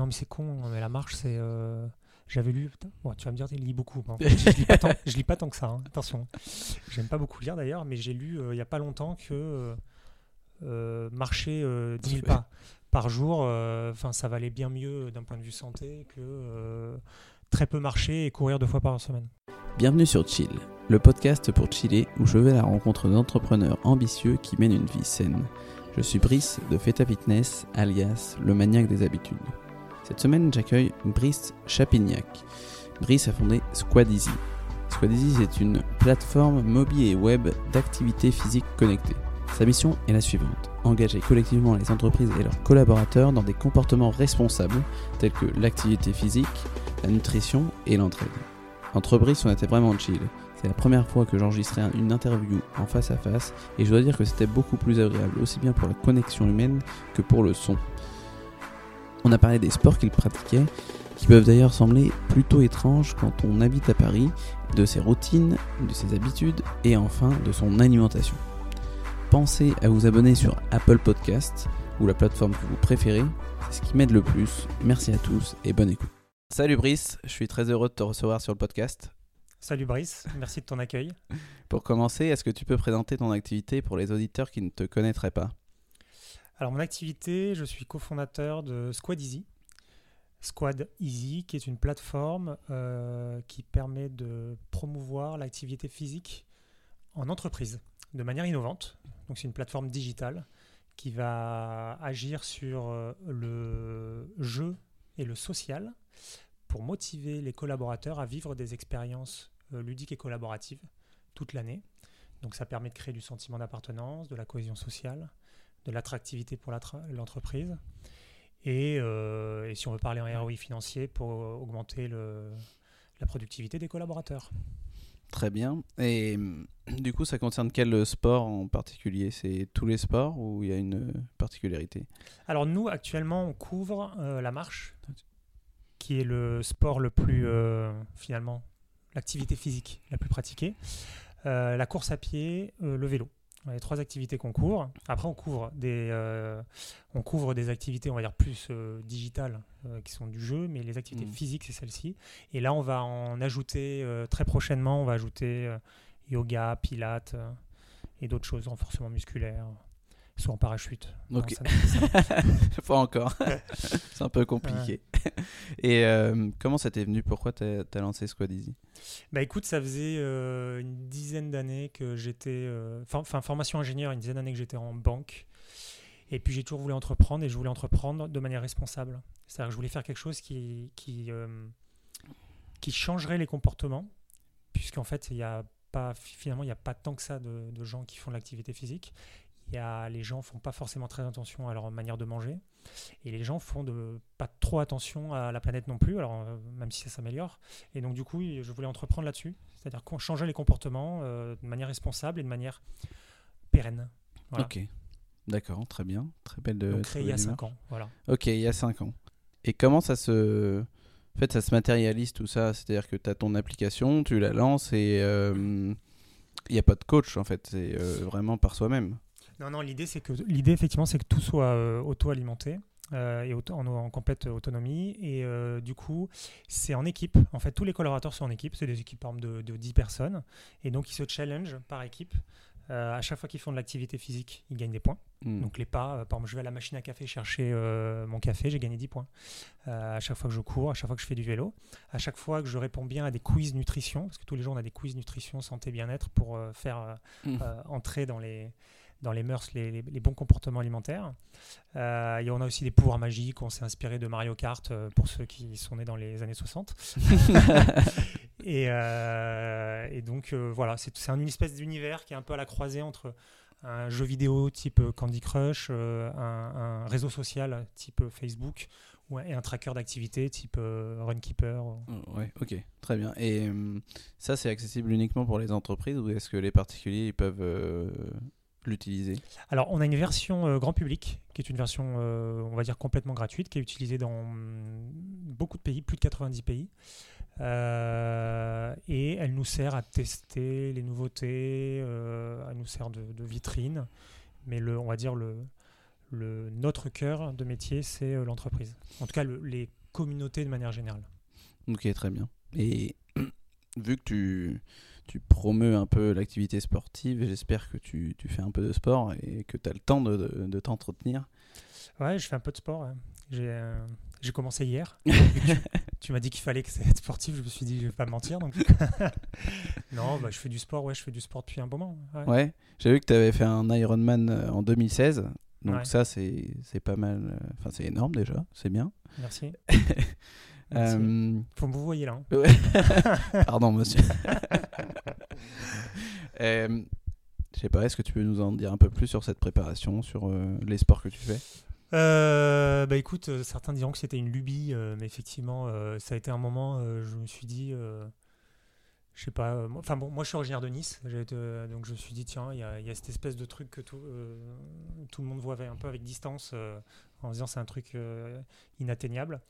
Non, mais c'est con, mais la marche, c'est. euh, J'avais lu. putain, bon, tu vas me dire, il lit beaucoup. moi. je, lis pas tant, je lis pas tant que ça, hein, attention. J'aime pas beaucoup lire d'ailleurs, mais j'ai lu euh, il y a pas longtemps que euh, marcher euh, 10 000 pas par jour, euh, enfin, ça valait bien mieux d'un point de vue santé que euh, très peu marcher et courir deux fois par semaine. Bienvenue sur Chill, le podcast pour chiller où je vais à la rencontre d'entrepreneurs ambitieux qui mènent une vie saine. Je suis Brice de Feta Fitness, alias le maniaque des habitudes. Cette semaine, j'accueille Brice Chapignac. Brice a fondé Squad Easy. Squad Easy, c'est une plateforme mobile et web d'activités physiques connectées. Sa mission est la suivante engager collectivement les entreprises et leurs collaborateurs dans des comportements responsables tels que l'activité physique, la nutrition et l'entraide. Entre Brice, on était vraiment chill. C'est la première fois que j'enregistrais un- une interview en face à face et je dois dire que c'était beaucoup plus agréable, aussi bien pour la connexion humaine que pour le son. On a parlé des sports qu'il pratiquait, qui peuvent d'ailleurs sembler plutôt étranges quand on habite à Paris, de ses routines, de ses habitudes et enfin de son alimentation. Pensez à vous abonner sur Apple Podcast ou la plateforme que vous préférez, c'est ce qui m'aide le plus. Merci à tous et bonne écoute. Salut Brice, je suis très heureux de te recevoir sur le podcast. Salut Brice, merci de ton accueil. Pour commencer, est-ce que tu peux présenter ton activité pour les auditeurs qui ne te connaîtraient pas? Alors, mon activité, je suis cofondateur de Squad Easy. Squad Easy, qui est une plateforme euh, qui permet de promouvoir l'activité physique en entreprise de manière innovante. Donc, c'est une plateforme digitale qui va agir sur euh, le jeu et le social pour motiver les collaborateurs à vivre des expériences euh, ludiques et collaboratives toute l'année. Donc, ça permet de créer du sentiment d'appartenance, de la cohésion sociale de l'attractivité pour l'entreprise. Et, euh, et si on veut parler en ROI financier, pour euh, augmenter le- la productivité des collaborateurs. Très bien. Et hum, du coup, ça concerne quel sport en particulier? C'est tous les sports ou il y a une particularité? Alors nous, actuellement, on couvre euh, la marche, qui est le sport le plus, euh, finalement, l'activité physique la plus pratiquée, euh, la course à pied, le vélo. Les trois activités qu'on couvre. Après, on couvre des, euh, on couvre des activités, on va dire, plus euh, digitales, euh, qui sont du jeu, mais les activités Mhm. physiques, c'est celle-ci. Et là, on va en ajouter, très prochainement, on va ajouter yoga, pilates et d'autres choses, renforcement musculaire, soit en parachute. Non, Ok. ça- ça- Pas encore. C'est un peu compliqué. Et euh, comment ça t'est venu? Pourquoi t'as as lancé Squad Easy Bah écoute, ça faisait euh, une dizaine d'années que j'étais, euh, enfin formation ingénieur, une dizaine d'années que j'étais en banque. Et puis j'ai toujours voulu entreprendre et je voulais entreprendre de manière responsable. C'est-à-dire que je voulais faire quelque chose qui, qui, qui changerait les comportements, puisqu'en fait, il y a pas, finalement, il n'y a pas tant que ça de, de gens qui font de l'activité physique. Il y a, les gens font pas forcément très attention à leur manière de manger. Et les gens font de, pas trop attention à la planète non plus, alors euh, même si ça s'améliore. Et donc, du coup, je voulais entreprendre là-dessus. C'est-à-dire qu'on changeait les comportements euh, de manière responsable et de manière pérenne. Voilà. Ok. D'accord, très bien. Très belle de. donc, très créé il y a belle 5 démarche. ans. Voilà. Ok, il y a 5 ans. Et comment ça se. En fait, ça se matérialise tout ça? C'est-à-dire que tu as ton application, tu la lances et. euh, Il n'y a pas de coach en fait, c'est euh, vraiment par soi-même. Non, non, l'idée, c'est que l'idée, effectivement, c'est que tout soit euh, auto-alimenté. euh, et auto- en, en complète autonomie et euh, du coup c'est en équipe en fait tous les collaborateurs sont en équipe c'est des équipes par exemple de, de 10 personnes et donc ils se challenge par équipe à chaque fois qu'ils font de l'activité physique ils gagnent des points Hmm. Donc les pas, par exemple, je vais à la machine à café chercher euh, mon café, j'ai gagné 10 points. Euh, à chaque fois que je cours, à chaque fois que je fais du vélo, à chaque fois que je réponds bien à des quiz nutrition, parce que tous les jours on a des quiz nutrition, santé, bien-être pour euh, faire euh, Mm. euh, entrer dans les, dans les mœurs les, les- les bons comportements alimentaires. Euh, et on a aussi des pouvoirs magiques, on s'est inspiré de Mario Kart euh, pour ceux qui sont nés dans les années 60. Et, euh, et donc voilà, c'est une espèce d'univers qui est un peu à la croisée entre un jeu vidéo type Candy Crush, un, un réseau social type Facebook et un tracker d'activité type Runkeeper. Oh, Ouais, ok, très bien. Et ça, c'est accessible uniquement pour les entreprises ou est-ce que les particuliers ils peuvent l'utiliser Alors on a une version euh, grand public qui est une version, euh, on va dire, complètement gratuite, qui est utilisée dans beaucoup de pays, plus de 90 pays. Euh, et elle nous sert à tester les nouveautés, elle nous sert de, de vitrine, mais le, on va dire le, le, notre cœur de métier, c'est l'entreprise. En tout cas, le- les communautés de manière générale. Ok, très bien. Et vu que tu, tu promeus un peu l'activité sportive, j'espère que tu, tu fais un peu de sport et que tu as le temps de, de- de t'entretenir. Ouais, je fais un peu de sport. ouais. J'ai euh, j'ai commencé hier. Tu tu m'as dit qu'il fallait que c'est être sportif. Je me suis dit, je vais pas mentir. Donc... non, bah, je fais du sport. Ouais, je fais du sport depuis un moment. ouais. Ouais, j'ai vu que tu avais fait un Ironman euh, en 2016. Donc Ouais. ça, c'est c'est pas mal. euh, Enfin, c'est énorme déjà, c'est bien. Merci. Euh, Faut me vous voyez là. hein. Pardon, monsieur. Euh, je sais pas, est-ce que tu peux nous en dire un peu plus sur cette préparation, sur euh, les sports que tu fais? Euh, bah écoute, euh, certains diront que c'était une lubie, euh, mais effectivement, euh, ça a été un moment, euh, je me suis dit, euh, je sais pas, euh, moi- enfin bon, moi je suis originaire de Nice, été, euh, donc je me suis dit, tiens, il y a, il y a cette espèce de truc que tout, euh, tout le monde voit avec- un peu avec distance, euh, en disant c'est un truc euh, inatteignable.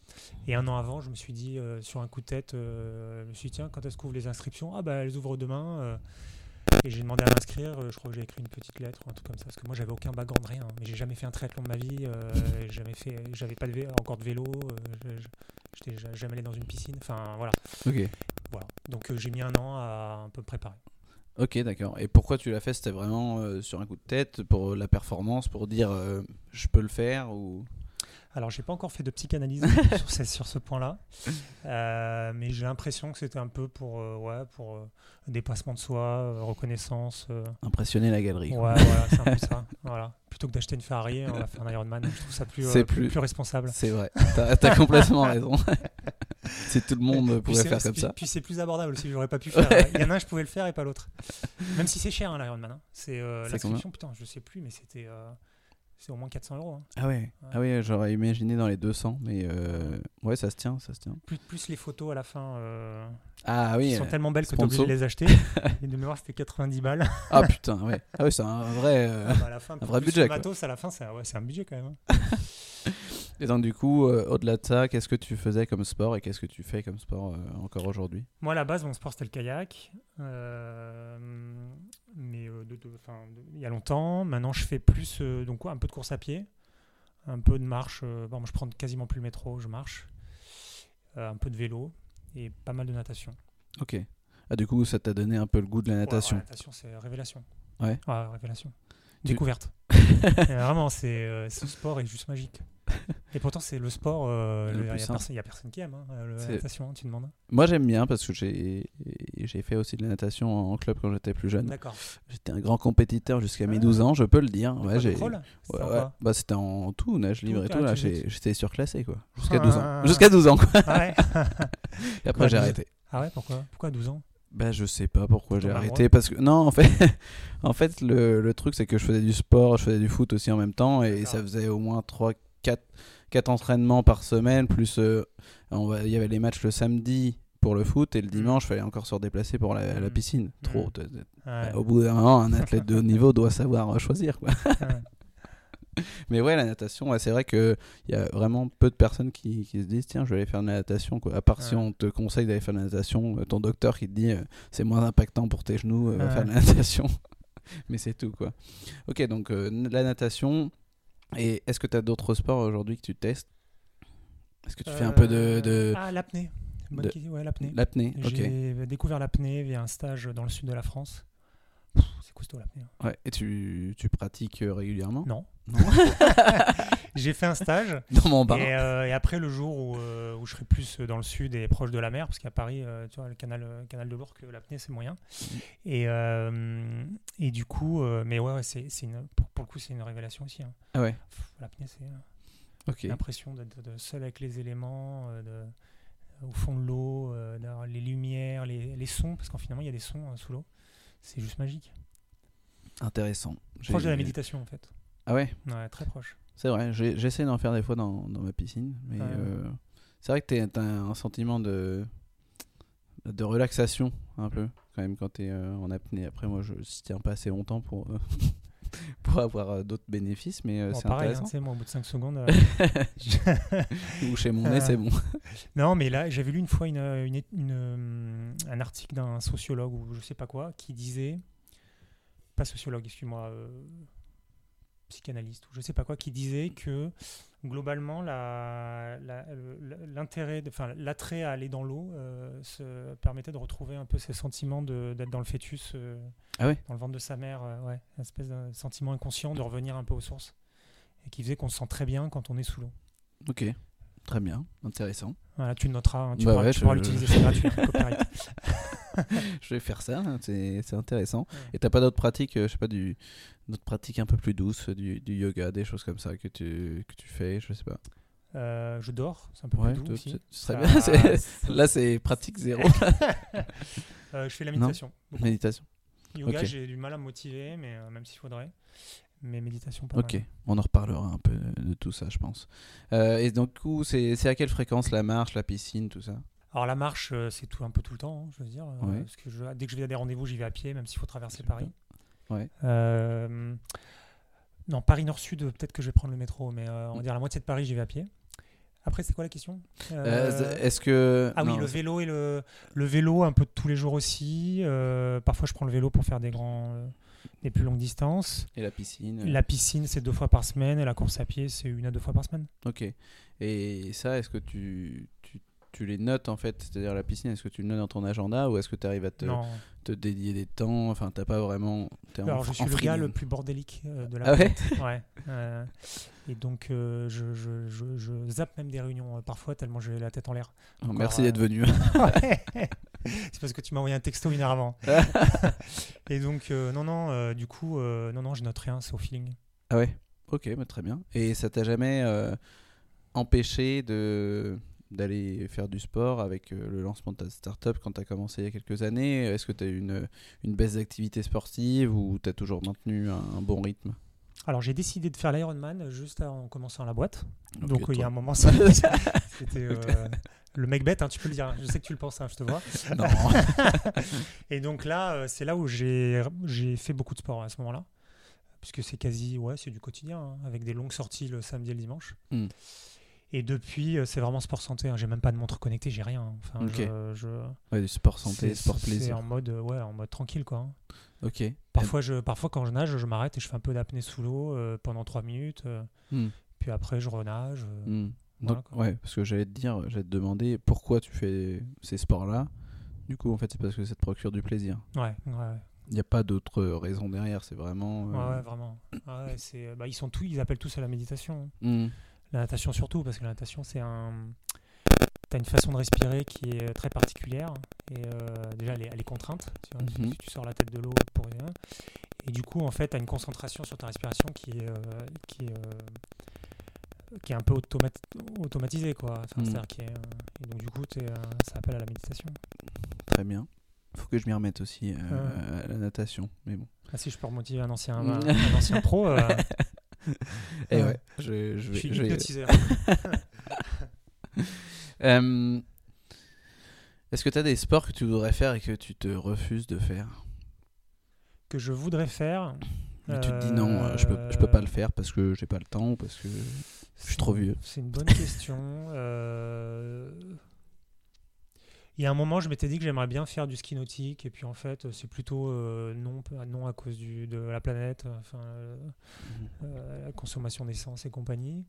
Et un an avant, je me suis dit, euh, sur un coup de tête, euh, je me suis dit, tiens, quand est-ce qu'ouvrent les inscriptions? Ah bah elles ouvrent demain. et j'ai demandé à m'inscrire, je crois que j'ai écrit une petite lettre ou un truc comme ça, parce que moi j'avais aucun background, rien, mais j'ai jamais fait un triathlon de ma vie, jamais fait, j'avais pas de encore de vélo, j'étais ja- jamais allé dans une piscine, enfin voilà. Ok. voilà. Donc j'ai mis un an à un peu me préparer. Ok, d'accord. Et pourquoi tu l'as fait? C'était vraiment euh, sur un coup de tête pour la performance, pour dire euh, je peux le faire ou? Alors j'ai pas encore fait de psychanalyse sur, ce, sur ce point-là, Euh, mais j'ai l'impression que c'était un peu pour, ouais, pour dépassement de soi, reconnaissance. impressionner la galerie. ouais, voilà, c'est un peu ça. Voilà. Plutôt que d'acheter une Ferrari, on va faire un Ironman. Je trouve ça plus, C'est plus, plus- plus responsable. C'est vrai. T'as as complètement raison. si tout le monde c'est- faire comme ça. Puis c'est plus abordable aussi, j'aurais pas pu faire. Ouais. Il y en a un, je pouvais le faire et pas l'autre. Même si c'est cher, hein, l'Ironman. hein. C'est euh, C'est l'inscription, putain, je sais plus, mais c'était euh, c'est au moins 400 euros. hein. Ah ouais. Ah ouais, j'aurais imaginé dans les 200, mais euh, ouais, ça se tient, ça se tient. Plus, plus les photos à la fin euh, Ah oui. qui sont euh, tellement belles que tu es obligé de les acheter. et de mémoire, c'était 90 balles. Ah putain, ouais. Ah ouais, c'est un vrai. euh, Ah bah, à la fin, vrai plus budget, le matos, à la fin, c'est ouais, c'est un budget quand même. Et donc du coup, euh, au-delà de ça, qu'est-ce que tu faisais comme sport et qu'est-ce que tu fais comme sport euh, encore aujourd'hui? Moi, à la base, mon sport, c'était le kayak. Euh, mais de- de- enfin, de- il y a longtemps. Maintenant, je fais plus donc, un peu de course à pied, un peu de marche. bon, je prends quasiment plus le métro, je marche. Un peu de vélo et pas mal de natation. Ok. Ah du coup, ça t'a donné un peu le goût de la Ouais, natation. ouais, la natation, c'est révélation. Ouais. révélation. Tu- Découverte. Vraiment, c'est euh, ce sport est juste magique. Et pourtant, c'est le sport. euh, Le le- Il n'y a, personne- il y a personne qui aime hein, le- la natation, hein, tu demandes. Moi, j'aime bien parce que j'ai fait aussi de la natation en club quand j'étais plus jeune. D'accord. J'étais un grand compétiteur jusqu'à mes Ah. 12 ans, je peux le dire. Ouais, C'était Bah, c'était en tout, nage libre et Tout, tout. ah, j'étais surclassé quoi. Jusqu'à Ah. 12 ans. Jusqu'à 12 ans quoi. Ah Et après, j'ai 12? arrêté. Ah ouais, pourquoi? Pourquoi 12 ans? Bah, je sais pas pourquoi j'ai arrêté. Parce que, non, en fait, en fait le, le truc, c'est que je faisais du sport, je faisais du foot aussi en même temps. Et ça faisait au moins 3, 4, 4 entraînements par semaine. Plus, euh, on va- il y avait les matchs le samedi pour le foot et le dimanche, il fallait encore se redéplacer pour la, la Mm. piscine. Trop. Mm. Ouais. Au bout d'un moment, un athlète de haut niveau doit savoir choisir. Quoi. Mais ouais, la natation, ouais, c'est vrai qu'il y a vraiment peu de personnes qui, qui se disent tiens, je vais aller faire de la natation. Quoi. À part si on te conseille d'aller faire de la natation, euh, ton docteur qui te dit euh, c'est moins impactant pour tes genoux, euh, va Ouais. faire de la natation. Mais c'est tout. quoi. Ok, donc euh, la natation. Et est-ce que tu as d'autres sports aujourd'hui que tu testes? Est-ce que tu fais un peu de, de Ah, l'apnée. De- ouais, l'apnée. l'apnée. J'ai découvert l'apnée via un stage dans le sud de la France. C'est costaud l'apnée. hein. Ouais. Et tu, tu pratiques euh, régulièrement? Non. Non. J'ai fait un stage. Dans mon bar. Et, euh, et après, le jour où, euh, où je serai plus dans le sud et proche de la mer, parce qu'à Paris, euh, tu vois, le canal, euh, canal de l'Ourcq, l'apnée, c'est moyen. Et, euh, et du coup, euh, mais ouais, ouais, c'est, c'est une, pour, pour le coup, c'est une révélation aussi. hein. Ah ouais. Pff, L'apnée, c'est euh, Ok. l'impression d'être de- seul avec les éléments, euh, de- au fond de l'eau, euh, d'avoir les lumières, les, les sons, parce qu'en finalement, il y a des sons euh, sous l'eau. C'est juste magique. Intéressant. Proche de la méditation, en fait. Ah ouais? Ouais, très proche. C'est vrai, j'essaie d'en faire des fois dans, dans ma piscine, mais Ouais, euh, c'est vrai que tu as un sentiment de, de relaxation un peu quand même quand tu es en apnée. Après, moi, je ne tiens pas assez longtemps pour, euh, pour avoir euh, d'autres bénéfices, mais euh, Bon, c'est hein, intéressant. sais, moi, au bout de 5 secondes. euh, Ou chez mon nez, c'est bon. Non, mais là, j'avais lu une fois une, une é- une, euh, un article d'un sociologue ou je sais pas quoi qui disait, pas sociologue, excuse-moi, euh, psychanalyste ou je sais pas quoi qui disait que globalement la- la- le- l'intérêt, enfin l'attrait à aller dans l'eau euh, se permettait de retrouver un peu ces sentiments d'être dans le fœtus, euh, Ah ouais? dans le ventre de sa mère, ouais, une espèce de sentiment inconscient de revenir un peu aux sources et qui faisait qu'on se sent très bien quand on est sous l'eau. Ok, très bien, intéressant. Voilà, tu le noteras, hein, tu Bah pourras, ouais, je- l'utiliser, c'est gratuit, hein. Je vais faire ça, c'est intéressant. Ouais. Et t'as pas d'autres pratiques, euh, je sais pas, du, d'autres pratiques un peu plus douces, du, du yoga, des choses comme ça que tu, que tu fais, je sais pas. Euh, je dors, c'est un peu Ouais, plus doux aussi. Ça- bien, Là, c'est pratique zéro. Euh, je fais la méditation. Méditation. Yoga, j'ai du mal à me motiver, mais euh, même s'il faudrait. Mais méditation, pas Ok, mal. on en reparlera un peu de tout ça, je pense. Et donc, c'est à quelle fréquence la marche, la piscine, tout ça? Alors la marche, euh, c'est tout un peu tout le temps, hein, je veux dire. euh, Ouais. parce que je- dès que je vais à des rendez-vous, j'y vais à pied, même s'il faut traverser. Paris. Ouais. Euh, non, Paris Nord-Sud, peut-être que je vais prendre le métro, mais euh, on va dire la moitié de Paris, j'y vais à pied. Après, c'est quoi la question? Euh, Est-ce que. Ah oui, le vélo et le, le vélo un peu de tous les jours aussi. Parfois, je prends le vélo pour faire des grands, des plus longues distances. Et la piscine La piscine, c'est deux fois par semaine, et la course à pied, c'est une à deux fois par semaine. Ok. Et ça, est-ce que tu, tu, les notes en fait C'est-à-dire la piscine, est-ce que tu le notes dans ton agenda ou est-ce que tu arrives à te, dédier des temps? Enfin, t'as pas vraiment. en- Alors, je en suis le gars le plus bordélique euh, de la Ah ouais? planète. Ouais. euh, et donc, euh, je, je, je, je zappe même des réunions euh, parfois, tellement j'ai la tête en l'air. Oh, Merci d'être venu. C'est parce que tu m'as envoyé un texto une heure avant. et donc, non, non, du coup, non, non, je note rien, c'est au feeling. ah ouais? Ok, bah, très bien. Et ça t'a jamais empêché de d'aller faire du sport avec euh, le lancement de ta startup quand tu as commencé il y a quelques années Est-ce que tu as eu une, une baisse d'activité sportive ou tu as toujours maintenu un, un bon rythme? Alors, j'ai décidé de faire l'Ironman juste en commençant la boîte. Donc, euh, il y a un moment, ça, c'était euh, le mec bête, hein, tu peux le dire. Je sais que tu le penses, hein, je te vois. Non. Et donc là, c'est là où j'ai j'ai fait beaucoup de sport à ce moment-là. Puisque c'est quasi, ouais, c'est du quotidien, hein, avec des longues sorties le samedi et le dimanche. Hmm. Et depuis, euh, c'est vraiment sport santé. hein. J'ai même pas de montre connectée, j'ai rien. hein. Enfin, je, je- Ouais, du sport santé, c'est- sport C'est plaisir. en mode, euh, ouais, en mode tranquille, quoi. hein. Ok. Parfois, je, parfois, quand je nage, je m'arrête et je fais un peu d'apnée sous l'eau euh, pendant 3 minutes. euh, Hmm. puis après, je renage. euh. Hmm. Voilà, Donc, quoi. ouais, parce que j'allais te dire, j'allais te demander pourquoi tu fais ces sports-là. Du coup, en fait, c'est parce que ça te procure du plaisir. Ouais, ouais, ouais. Il n'y a pas d'autre raison derrière, c'est vraiment. Ouais, ouais, vraiment. Ouais, c'est, bah, ils, sont tous, ils appellent tous à la méditation. hein. hmm. La natation surtout, parce que la natation, c'est un... Tu as une façon de respirer qui est très particulière. Et euh, déjà, elle est, elle est contrainte. Tu, vois, tu- Mhm. tu sors la tête de l'eau pour rien. Et du coup, en fait, tu as une concentration sur ta respiration qui est, euh, qui est, euh, qui est un peu automati- automatisée. Quoi. Enfin, Mhm. qui est, euh, et donc, du coup, euh, ça appelle à la méditation. Très bien. Faut que je m'y remette aussi euh, à la natation. Mais bon. Ah, si je peux remotiver un ancien, Mhm. un, ancien pro, euh, Et Ouais. ouais, je, je je vais. suis je vais-. Euh, Est-ce que tu as des sports que tu voudrais faire et que tu te refuses de faire? Que je voudrais faire. Et Tu te dis non, euh, je peux, je peux pas le faire parce que j'ai pas le temps ou parce que je suis trop vieux. C'est une bonne question. Euh, y a un moment, je m'étais dit que j'aimerais bien faire du ski nautique, et puis en fait, c'est plutôt euh, non, non à cause du, de la planète, enfin, euh, euh, la consommation d'essence et compagnie.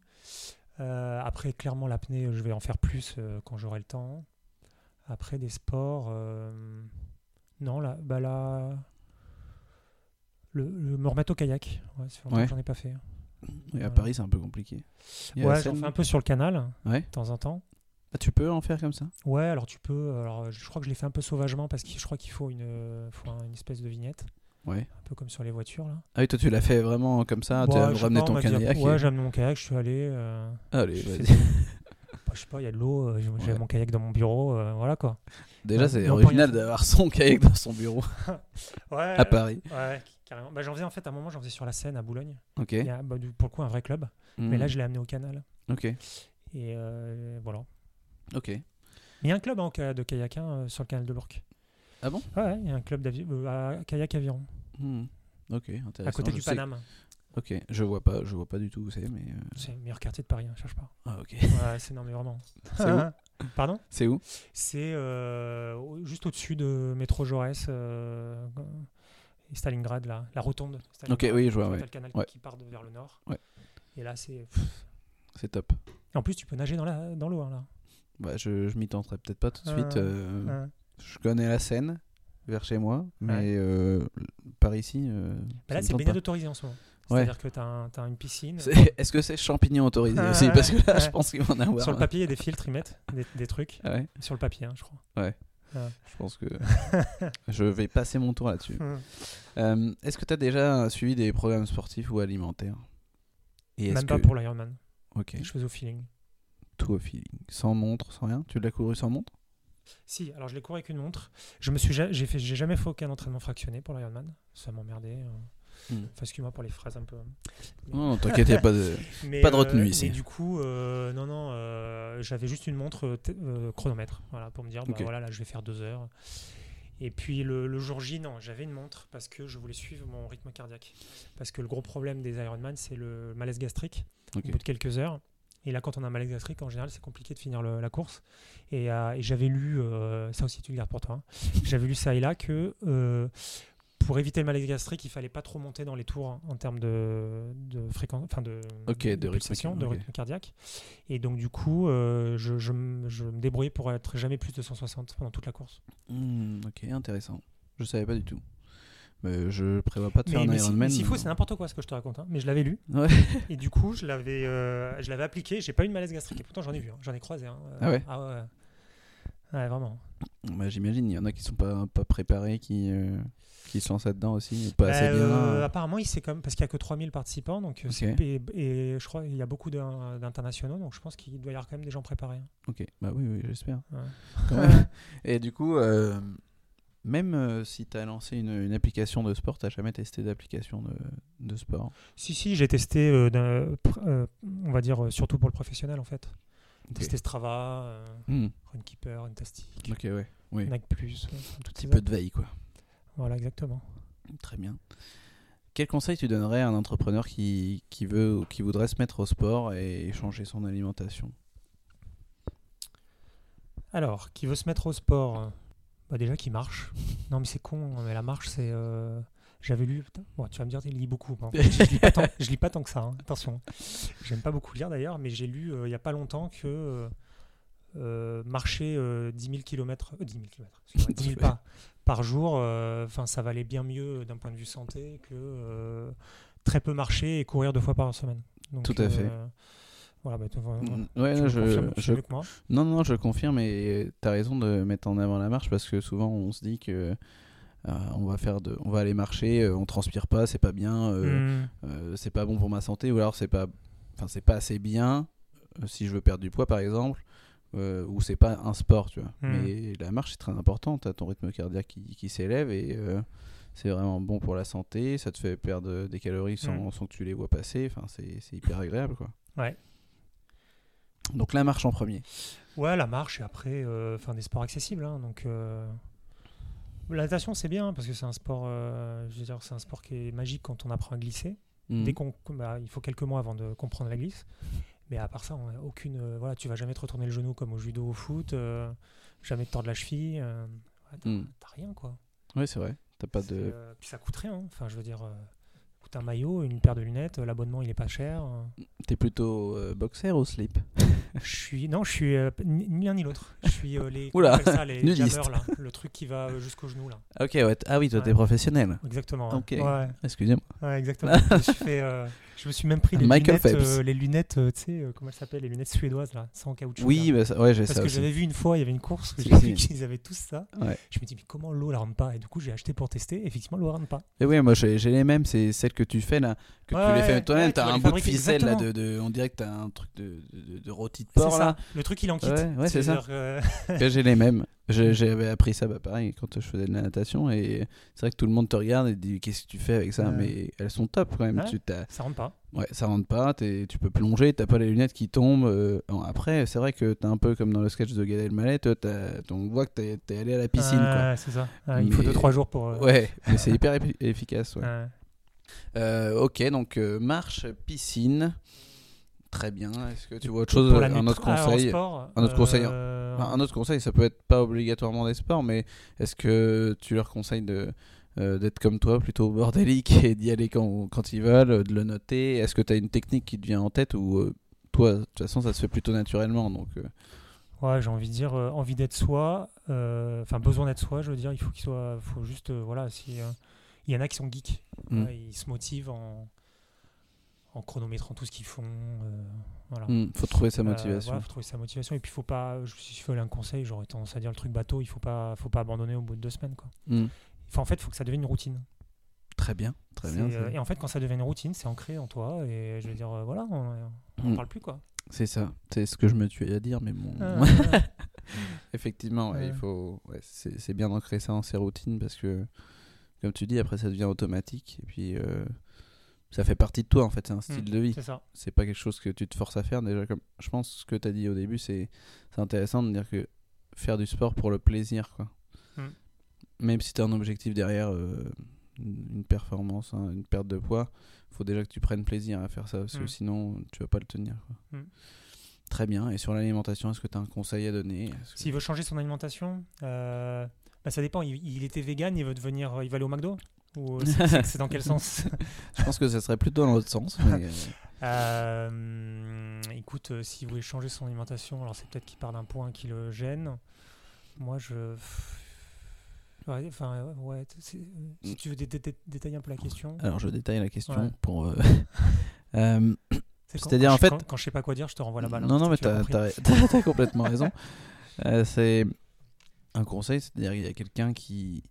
Après, clairement, l'apnée, je vais en faire plus quand j'aurai le temps. Après, des sports, non, là, bah là, le, le- me remettre au kayak. Ouais, longtemps Ouais. que j'en ai pas fait. Et à. Paris, c'est un peu compliqué. Il Ouais, j'en fais un peu sur le canal, Ouais. de temps en temps. Ah, tu peux en faire comme ça Ouais, alors tu peux. Alors, je crois que je l'ai fait un peu sauvagement parce que je crois qu'il faut une, euh, faut un- une espèce de vignette, Ouais. un peu comme sur les voitures là. Ah oui, toi, tu l'as fait vraiment comme ça Tu Ouais, as ramené ton kayak Ouais, et- j'ai amené mon kayak, je suis allé. euh, Allez, je vas-y. Bah, je sais pas, il y a de l'eau, euh, Ouais. mon kayak dans mon bureau, euh, voilà quoi. Déjà, c'est original d'avoir son kayak dans son bureau Ouais, à Paris. ouais, carrément. Bah, j'en faisais en fait à un moment, j'en faisais sur la Seine à Boulogne. Ok. Il y a, bah, pour le coup, un vrai club. Mais Hmm. là, je l'ai amené au canal. Ok. Et euh, voilà. Ok. Il y a un club ka- de kayak hein, euh, sur le canal de l'Ourcq. Ah bon? Ouais, il y a un club euh, à kayak aviron, Hmm. Ok, intéressant. à côté Je du sais- Paname. Ok, je vois pas, je vois pas du tout où c'est, mais. euh, C'est le meilleur quartier de Paris, hein, cherche pas. Ah ok. Ouais, c'est non mais vraiment. C'est où? Pardon? C'est où? C'est euh, juste au-dessus de métro Jaurès. et Stalingrad, la, la rotonde. Ok, Stalingrad. oui, je vois, ouais. le canal Ouais. qui part de- vers le nord. Ouais. Et là, c'est. C'est top. En plus, tu peux nager dans la- dans l'eau. hein, là. Bah, je je m'y tenterai peut-être pas tout de suite. euh, Ouais. Je connais la Seine vers chez moi, mais Ouais. euh, par ici. euh, ça là, c'est baignade pas. autorisée en ce moment. Ouais. C'est-à-dire que tu as, une piscine. Est-ce que c'est champignon autorisé Ah, aussi? Ouais, Parce que là, je ouais. pense qu'il va en avoir. Sur le papier, il y a des filtres, ils mettent des, des trucs. Ah ouais, Sur le papier, hein, je crois. je pense que je vais passer mon tour là-dessus. Euh, est-ce que tu as déjà suivi des programmes sportifs ou alimentaires? Et Même que... pas pour l'Ironman. Ok, Je faisais au feeling. Tout au feeling. Sans montre, sans rien Tu l'as couru sans montre? Si, alors je l'ai couru avec une montre. Je me suis, ja- j'ai fait, j'ai jamais fait aucun entraînement fractionné pour l'Ironman. Ça m'emmerdait. Euh. Hmm. Enfin, excuse-moi pour les phrases un peu. hein. Non, non, t'inquiète, a pas de. Mais, Pas de retenue euh, ici. Et du coup, euh, non, non, j'avais juste une montre chronomètre, voilà, pour me dire, bah, voilà, là, je vais faire deux heures. Et puis le, le jour J, non, j'avais une montre parce que je voulais suivre mon rythme cardiaque. Parce que le gros problème des Ironman, c'est le malaise gastrique au bout de quelques heures. Et là, quand on a un malaise gastrique, en général, c'est compliqué de finir le- la course. Et, euh, et j'avais lu, euh, ça aussi tu le gardes pour toi, hein. j'avais lu ça et là que euh, pour éviter le malaise gastrique, il fallait pas trop monter dans les tours hein, en termes de, de fréquence, enfin de, Ok, de rythme pulsation, de rythme cardiaque. Et donc du coup, je, je me je me débrouillais pour être jamais plus de 160 pendant toute la course. Hmm, ok, intéressant. Je savais pas du tout. Mais je prévois pas de faire Mais, un Ironman. s'il faut, c'est n'importe quoi ce que je te raconte. hein. Mais je l'avais lu Ouais. et du coup, je l'avais, euh, je l'avais appliqué. J'ai pas eu de malaise gastrique et pourtant j'en ai vu, hein. j'en ai croisé. hein. Euh, Ah ouais Ah ouais. Ouais, vraiment. Bah, J'imagine, il y en a qui sont pas, pas préparés, qui, euh, qui se lancent là-dedans aussi, pas assez Bah, bien. euh, apparemment, il sait comme parce qu'il y a que 3000 participants, donc euh, et, et je crois qu'il y a beaucoup d'in- d'internationaux, donc je pense qu'il doit y avoir quand même des gens préparés. hein. Ok, bah oui, oui j'espère. Ouais. Quand même. Et du coup, euh, même euh, si tu as lancé une, une application de sport, tu jamais testé d'application de, de sport Si, si, j'ai testé, euh, euh, on va dire, surtout pour le professionnel en fait. Ok. Testé Strava, Hmm, Runkeeper, Fantastic, Ok, ouais. Oui. Nike Plus, Un petit peu de veille, quoi. Voilà, exactement. Très bien. Quel conseil tu donnerais à un entrepreneur qui, qui veut ou qui voudrait se mettre au sport et changer son alimentation? Alors, qui veut se mettre au sport bah Déjà, qui marche. Non, mais c'est con, hein, mais la marche, c'est. euh, J'avais lu. putain, Bon, tu vas me dire, il lit beaucoup. fait, je, lis pas tant, je lis pas tant que ça, hein, attention. J'aime pas beaucoup lire d'ailleurs, mais j'ai lu euh, il y a pas longtemps que euh, euh, marcher euh, 10 000 km, 10 000 km, 10 000 pas par jour, euh, enfin, ça valait bien mieux d'un point de vue santé que euh, très peu marcher et courir deux fois par semaine. Donc, Tout à fait. Voilà, bah, Ouais, tu me je, je- mieux que moi. Non, non, je confirme et tu as raison de mettre en avant la marche parce que souvent on se dit que euh, on, va faire de, on va aller marcher, euh, on transpire pas, c'est pas bien, euh, Mm. euh, c'est pas bon pour ma santé ou alors c'est pas, enfin, c'est pas assez bien si je veux perdre du poids par exemple. ou c'est pas un sport, tu vois. Mm. Mais la marche c'est très important. Tu as ton rythme cardiaque qui, qui s'élève et c'est vraiment bon pour la santé. Ça te fait perdre des calories sans, Mm. sans que tu les vois passer. Enfin, c'est c'est hyper agréable, quoi. Ouais. Donc la marche en premier. Ouais, la marche et après, euh, enfin des sports accessibles. hein, donc, euh, la natation c'est bien parce que c'est un sport, euh, je veux dire, c'est un sport qui est magique quand on apprend à glisser. Mm. Dès qu'on, bah, il faut quelques mois avant de comprendre la glisse. Mais à part ça, on a aucune, euh, voilà, tu vas jamais te retourner le genou comme au judo, au foot, euh, jamais te tordre la cheville. euh, ouais, t'as, Mm. t'as rien quoi. Ouais, c'est vrai. T'as pas de. puis ça coûte rien. hein. Enfin, je veux dire, coûte un maillot, une paire de lunettes, euh, l'abonnement il est pas cher. T'es plutôt euh, boxer ou slip? Je suis non, je suis euh, ni ni l'un ni l'autre. Je suis euh, les, Oula, ça, les jammers là, le truc qui va jusqu'au genou là. Ok, ouais. Ah oui, toi Ouais. t'es professionnel. Exactement. Ok. Ouais, Excusez-moi. ouais, exactement. je, euh, je me suis même pris les Michael lunettes, Phelps. euh, les lunettes, euh, tu sais, euh, comment elles s'appellent, les lunettes suédoises là, sans caoutchouc. Oui, là. bah, ça- ouais, j'ai Parce ça que aussi. j'avais vu une fois, il y avait une course, Si, j'ai si. vu qu'ils avaient tous ça. Ouais. Je me dis mais comment l'eau la rentre pas? Et du coup j'ai acheté pour tester. Effectivement l'eau rentre pas. Et oui, moi j'ai j'ai les mêmes, c'est celles que tu fais là, que Ouais, tu les ouais, fais toi-même. ouais, tu t'as vas un les bout de fabriquer, ficelle là, de, de- on dirait que t'as un truc de, de, de rôti de C'est porc ça. là. Le truc il en kit. Ouais, ouais, c'est ça. Euh, Que j'ai les mêmes. J'avais appris ça, bah, pareil, quand je faisais de la natation. Et c'est vrai que tout le monde te regarde et te dit Qu'est-ce que tu fais avec ça? Ouais. Mais elles sont top quand même. Ouais. Tu ça rentre pas. Ouais, ça rentre pas, t'es- tu peux plonger, t'as pas les lunettes qui tombent. euh, après, c'est vrai que t'es un peu comme dans le sketch de Gad Elmaleh, on voit que t'es t'es allé à la piscine. Ouais, c'est ça. Il faut Mais- 2-3 jours pour. euh. Ouais, mais c'est hyper efficace. ouais. Euh, ok, donc marche, piscine. Très bien. Est-ce que tu vois autre chose la Un autre ah, conseil sport, un autre conseil, euh, Un autre conseil, ça peut être pas obligatoirement des sports, mais est-ce que tu leur conseilles de, euh, d'être comme toi, plutôt bordélique et d'y aller quand, quand ils veulent, de le noter? Est-ce que tu as une technique qui te vient en tête ou euh, toi, de toute façon, ça se fait plutôt naturellement donc, euh, Ouais, j'ai envie de dire, envie d'être soi, enfin besoin d'être soi, je veux dire, il faut qu'il soit, faut juste, voilà, si il y en a qui sont geeks, Mm. ouais, ils se motivent en, en chronométrant tout ce qu'ils font, euh, voilà. hmm, faut trouver sa Euh, motivation. voilà, faut trouver sa motivation et puis faut pas, je- si je fais un conseil, j'aurais tendance à dire le truc bateau, il faut pas, faut pas abandonner au bout de deux semaines quoi. Hmm. Enfin, en fait, il faut que ça devienne une routine. Très bien, très bien. euh, et en fait, quand ça devient une routine, c'est ancré en toi et je veux dire, euh, voilà, on n'en parle plus quoi. C'est ça, c'est ce que je me tuais à dire, mais bon. Ah, Effectivement, ouais, il faut, ouais, c'est c'est bien d'ancrer ça dans ses routines parce que, comme tu dis, après ça devient automatique et puis euh, ça fait partie de toi en fait, c'est un style Mm, de vie. c'est ça. C'est pas quelque chose que tu te forces à faire. Déjà, comme je pense ce que tu as dit au début, c'est intéressant de dire que faire du sport pour le plaisir, quoi. Mm. Même si tu as un objectif derrière, euh, une performance, hein, une perte de poids, faut déjà que tu prennes plaisir à faire ça parce que Mm. sinon tu vas pas le tenir. quoi. Très bien. Et sur l'alimentation, est-ce que tu as un conseil à donner? Que- S'il veut changer son alimentation, euh, bah, ça dépend. Il, il était vegan, il veut devenir, il va aller au McDo? Ou c'est- c'est dans quel sens Je pense que ça serait plutôt dans l'autre sens. mais, euh, Euh, Écoute, euh, s'il voulait changer son alimentation, alors c'est peut-être qu'il part d'un point qui le gêne. Moi, je. Ouais, Enfin, euh, ouais, euh, si tu veux dé- dé- détailler un peu la question. Alors je détaille la question Ouais. pour. euh, euh, c'est-à-dire, en fait- Quand, quand je sais pas quoi dire, je te renvoie la balle. hein, non, non, mais t'as t'as complètement raison. Euh, c'est un conseil, c'est-à-dire qu'il y a quelqu'un qui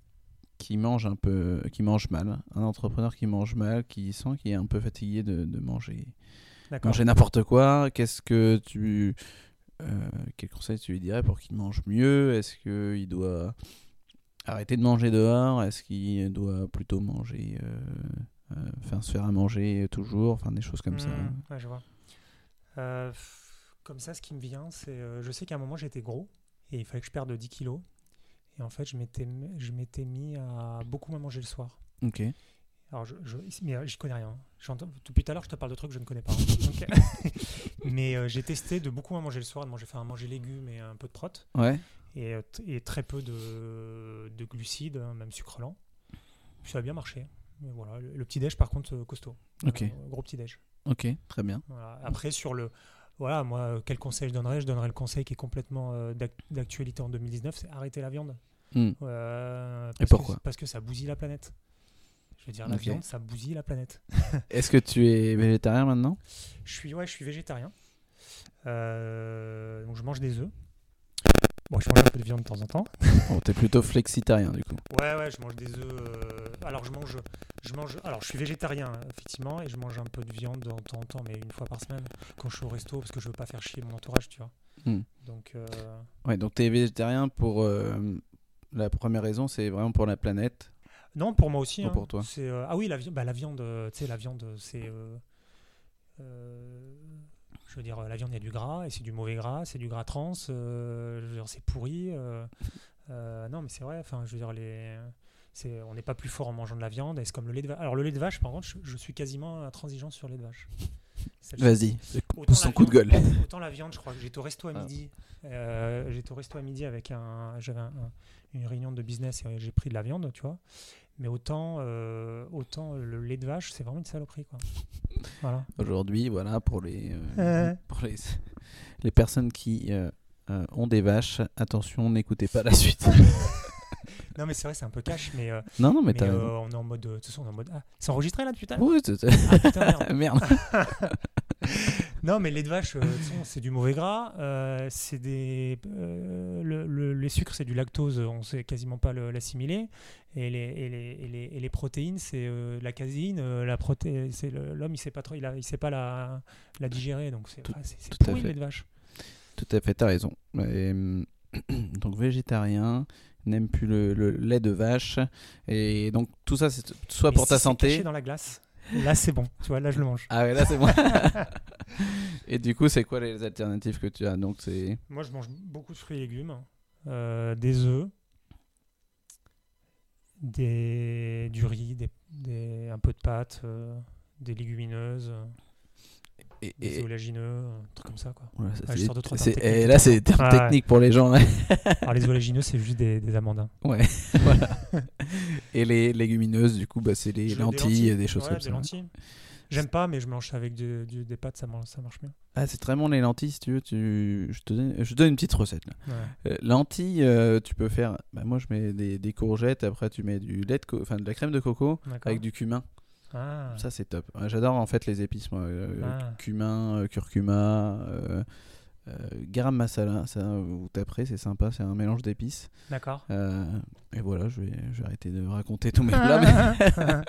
qui mange un peu, qui mange mal, un entrepreneur qui mange mal, qui sent qu'il est un peu fatigué de, de manger, manger n'importe quoi. Qu'est-ce que tu, euh, quel conseil tu lui dirais pour qu'il mange mieux? Est-ce qu'il doit arrêter de manger dehors? Est-ce qu'il doit plutôt manger, euh, euh, enfin se faire à manger toujours, enfin des choses comme ça. Hmm, ouais, je vois. Euh, comme ça, ce qui me vient, c'est. je sais qu'à un moment, j'étais gros et il fallait que je perde 10 kilos. Et en fait, je m'étais je m'étais mis à beaucoup moins manger le soir. Ok. Alors, je, je, mais euh, j'y connais rien. J'entends- Depuis tout à l'heure, je te parle de trucs que je ne connais pas. hein. Mais euh, j'ai testé de beaucoup moins manger le soir, de manger, enfin, manger légumes et un peu de prot. Ouais. Et, euh, et très peu de, de glucides, hein, même sucre lent. Ça a bien marché. Mais voilà, le, le petit déj, par contre, costaud. Ok. Euh, gros petit déj. Ok. Très bien. Voilà. Après, sur le. Voilà, moi, euh, quel conseil je donnerais? Je donnerais le conseil qui est complètement euh, d'ac- d'actualité en 2019 c'est arrêter la viande. Hmm. Euh, Et parce pourquoi? que, Parce que ça bousille la planète. Je veux dire, la viande, ça bousille la planète. Est-ce que tu es végétarien maintenant? Je suis, ouais, je suis végétarien. Euh, donc, je mange des œufs. Bon, je mange un peu de viande de temps en temps. Bon, t'es plutôt flexitarien du coup. Ouais, ouais, je mange des œufs. Alors, je mange, je mange. Alors, je suis végétarien, effectivement, et je mange un peu de viande de temps en temps, mais une fois par semaine, quand je suis au resto, parce que je veux pas faire chier mon entourage, tu vois. Hmm. Donc, euh, Ouais, donc t'es végétarien pour euh, la première raison, c'est vraiment pour la planète? non, pour moi aussi. Ou hein. pour toi? C'est, euh, ah oui, la, vi- bah, la viande, euh, tu sais, la viande, c'est. je veux dire, la viande, il y a du gras, et c'est du mauvais gras, c'est du gras trans, je veux dire, c'est pourri. non, mais c'est vrai, enfin, je veux dire, les. C'est, on n'est pas plus fort en mangeant de la viande, et c'est comme le lait de vache. Alors, le lait de vache, par contre, je, je suis quasiment intransigeant sur le lait de vache. Vas-y, pousse coup de gueule. Autant la viande, je crois que j'étais au resto à Ah. midi. euh, j'étais au resto à midi avec un. J'avais un- un- une réunion de business et j'ai pris de la viande, tu vois. Mais autant, euh, autant le lait de vache, c'est vraiment une saloperie, quoi. Voilà. Aujourd'hui, voilà, pour les, euh, pour les, les personnes qui ont des vaches, attention, n'écoutez pas la suite. Non, mais c'est vrai, c'est un peu cash, mais, euh, non, non, mais mais, t'as euh, on est en mode. De toute façon, on est en mode. Ah, c'est enregistré là depuis tout à l'heure Oui, c'est- Ah, putain, merde. Merde. Non, mais lait de vache, euh, de toute façon, c'est du mauvais gras. euh, c'est des, euh, le, le- les sucres, c'est du lactose, on sait quasiment pas le- l'assimiler. Et les, et, les, et, les, et les protéines, c'est euh, la caséine. euh, la proté c'est le- l'homme, il sait pas trop, il, a, il sait pas la, la digérer. Donc c'est Tout- ah, c'est- c'est tout à pourri fait. le lait de vache. Tout à fait, t'as raison. Et, hum, donc végétarien, n'aime plus le, le lait de vache. Et donc tout ça, c'est soit Mais pour si ta c'est caché santé. dans la glace. Là, c'est bon. Tu vois, là, je le mange. Ah ouais, là c'est moi. Et du coup, c'est quoi les alternatives que tu as? Donc c'est Moi, je mange beaucoup de fruits et légumes, euh, des œufs, des, du riz, des, des- un peu de pâtes, euh, des légumineuses. Et, des et- oléagineux, un truc comme ça. Quoi. voilà, ça, Ouais, c'est- je sors deux, trois c'est- termes et techniques, là, c'est des termes ouais. techniques pour les gens. là. Alors les oléagineux, c'est juste des, des amandes. hein. Ouais, voilà. Et les légumineuses, du coup, bah, c'est les Je- des lentilles, des choses Ouais, comme des ça. lentilles. J'aime pas, mais je mange avec du- du- des pâtes, ça, marche- ça marche mieux. Ah, c'est très bon les lentilles, si tu veux. Tu... Je, te donne... je te donne une petite recette. Là. Ouais. Euh, lentilles, euh, tu peux faire. Bah, moi, je mets des, des courgettes. Après, tu mets du lait, de co- enfin de la crème de coco avec du cumin. Ah. Ça, c'est top. J'adore en fait les épices, moi. Euh, Ah. Cumin, euh, curcuma, euh, euh, garam masala. Ça, vous taperez, c'est sympa. C'est un mélange d'épices. D'accord. Euh, et voilà, je vais, je vais arrêter de raconter tous mes plats. mais-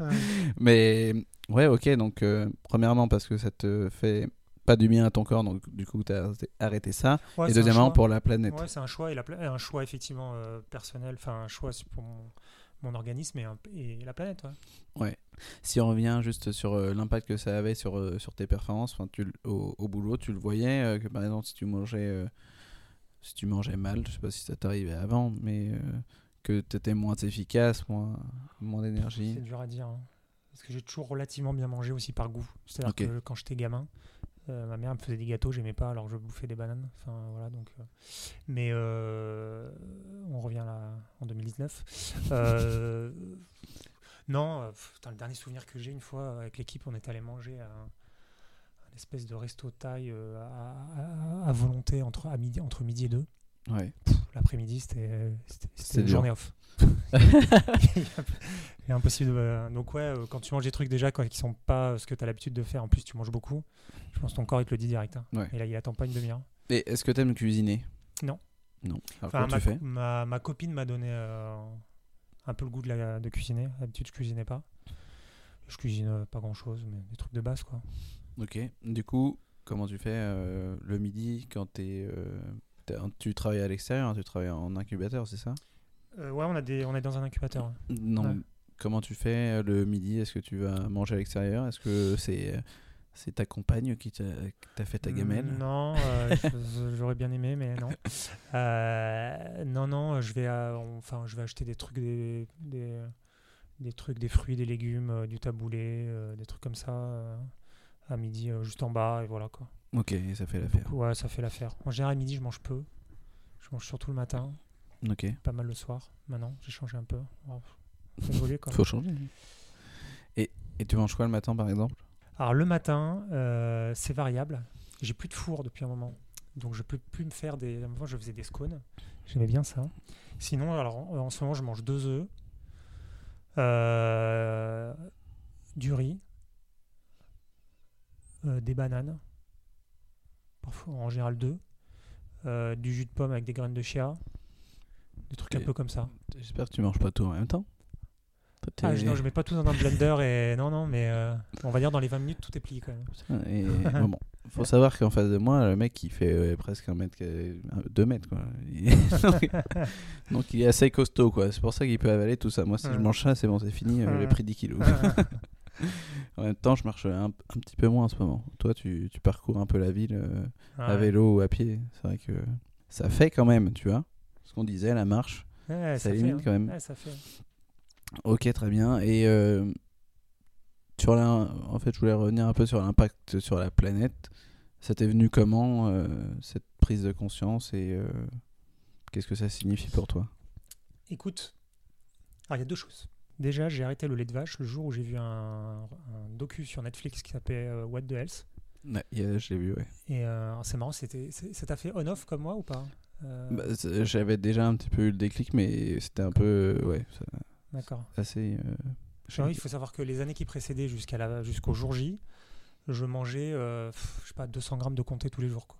Mais ouais, ok, donc premièrement parce que ça te fait pas du bien à ton corps, donc du coup tu as arrêté ça. Ouais, et deuxièmement pour la planète. Ouais, c'est un choix et la pla- un choix effectivement personnel, enfin un choix pour mon, mon organisme et, un- et la planète. Ouais. Si on revient juste sur euh, l'impact que ça avait sur, euh, sur tes performances, tu, au, au boulot, tu le voyais euh, que par exemple si tu mangeais si tu mangeais mal, je sais pas si ça t'arrivait avant, mais que tu étais moins efficace, moins, moins d'énergie. C'est dur à dire. hein. Parce que j'ai toujours relativement bien mangé aussi par goût. C'est-à-dire que quand j'étais gamin, euh, ma mère me faisait des gâteaux, j'aimais pas alors je bouffais des bananes. Enfin voilà donc. euh, Mais euh, on revient là en 2019. Euh, non, putain, le dernier souvenir que j'ai une fois avec l'équipe, on est allé manger à un, un espèce de resto taille à, à- à volonté entre, à midi, entre midi et deux. Ouais. L'après-midi, c'était une journée off. Est impossible. de- euh, donc, ouais, euh, quand tu manges des trucs déjà quand, qui sont pas ce que tu as l'habitude de faire, en plus tu manges beaucoup, je pense que ton corps il te le dit direct. hein. Ouais. Et là, il attend pas une demi-heure. Et est-ce que tu aimes cuisiner? Non. Non. Alors Enfin, ma, tu fais? ma, ma copine m'a donné euh, un peu le goût de, la, de cuisiner. D'habitude, je cuisinais pas. Je cuisine euh, pas grand chose, mais des trucs de base quoi. Ok. Du coup, comment tu fais euh, le midi quand euh, t'es- tu travailles à l'extérieur, hein, tu travailles en incubateur, c'est ça? Euh, ouais, on, a des, on est dans un incubateur. Non. Ouais. Comment tu fais euh, le midi? Est-ce que tu vas manger à l'extérieur? Est-ce que c'est euh, c'est ta compagne qui t'a fait ta gamelle? Non, euh, j'aurais bien aimé, mais non. Euh, non, non, je vais, à- enfin, je vais acheter des trucs, des, des, des trucs, des fruits, des légumes, du taboulé, des trucs comme ça à midi, juste en bas, et voilà quoi. Ok, ça fait l'affaire. Ouais, ça fait l'affaire. En général, à midi, je mange peu. Je mange surtout le matin, Ok. pas mal le soir. Maintenant, j'ai changé un peu. Oh, faut quoi. Faut changer. Et, et tu manges quoi le matin par exemple? Alors le matin, euh, c'est variable. J'ai plus de four depuis un moment. Donc je peux plus me faire des... Avant je faisais des scones. J'aimais bien ça. Sinon, alors en, en ce moment je mange deux œufs, euh, du riz, euh, des bananes, parfois en général deux, euh, du jus de pomme avec des graines de chia, des trucs un peu comme ça. J'espère que tu manges pas tout en même temps. Ah, je, non, je mets pas tout dans un blender et non, non, mais euh, on va dire dans les 20 minutes tout est plié quand même. Et bon, bon, faut savoir qu'en face de moi, le mec il fait presque mètre, que- un- deux mètres quoi. Donc il est assez costaud quoi. C'est pour ça qu'il peut avaler tout ça. Moi si je mange ça, c'est bon, c'est fini. euh, J'ai pris 10 kilos. en même temps, je marche un, un petit peu moins en ce moment. Toi, tu, tu parcours un peu la ville euh, à Ouais. vélo ou à pied. C'est vrai que ça fait quand même, tu vois. Ce qu'on disait, la marche. Ouais, Ça fait, limite hein. quand même. Ouais, ça fait. Ok, très bien. Et euh, sur la, en fait, je voulais revenir un peu sur l'impact sur la planète. Ça t'est venu comment euh, cette prise de conscience et qu'est-ce que ça signifie pour toi? Écoute, alors il y a deux choses. Déjà, j'ai arrêté le lait de vache le jour où j'ai vu un, un docu sur Netflix qui s'appelait euh, What the Health. Ouais, yeah, je l'ai vu, ouais. Et euh, c'est marrant, c'était, ça t'a fait on-off comme moi ou pas Euh, Bah, J'avais déjà un petit peu eu le déclic, mais c'était un peu, ouais, D'accord. assez. Alors, il faut savoir que les années qui précédaient jusqu'à la, jusqu'au jour J, je mangeais, pff, je sais pas, 200 grammes de comté tous les jours. Quoi.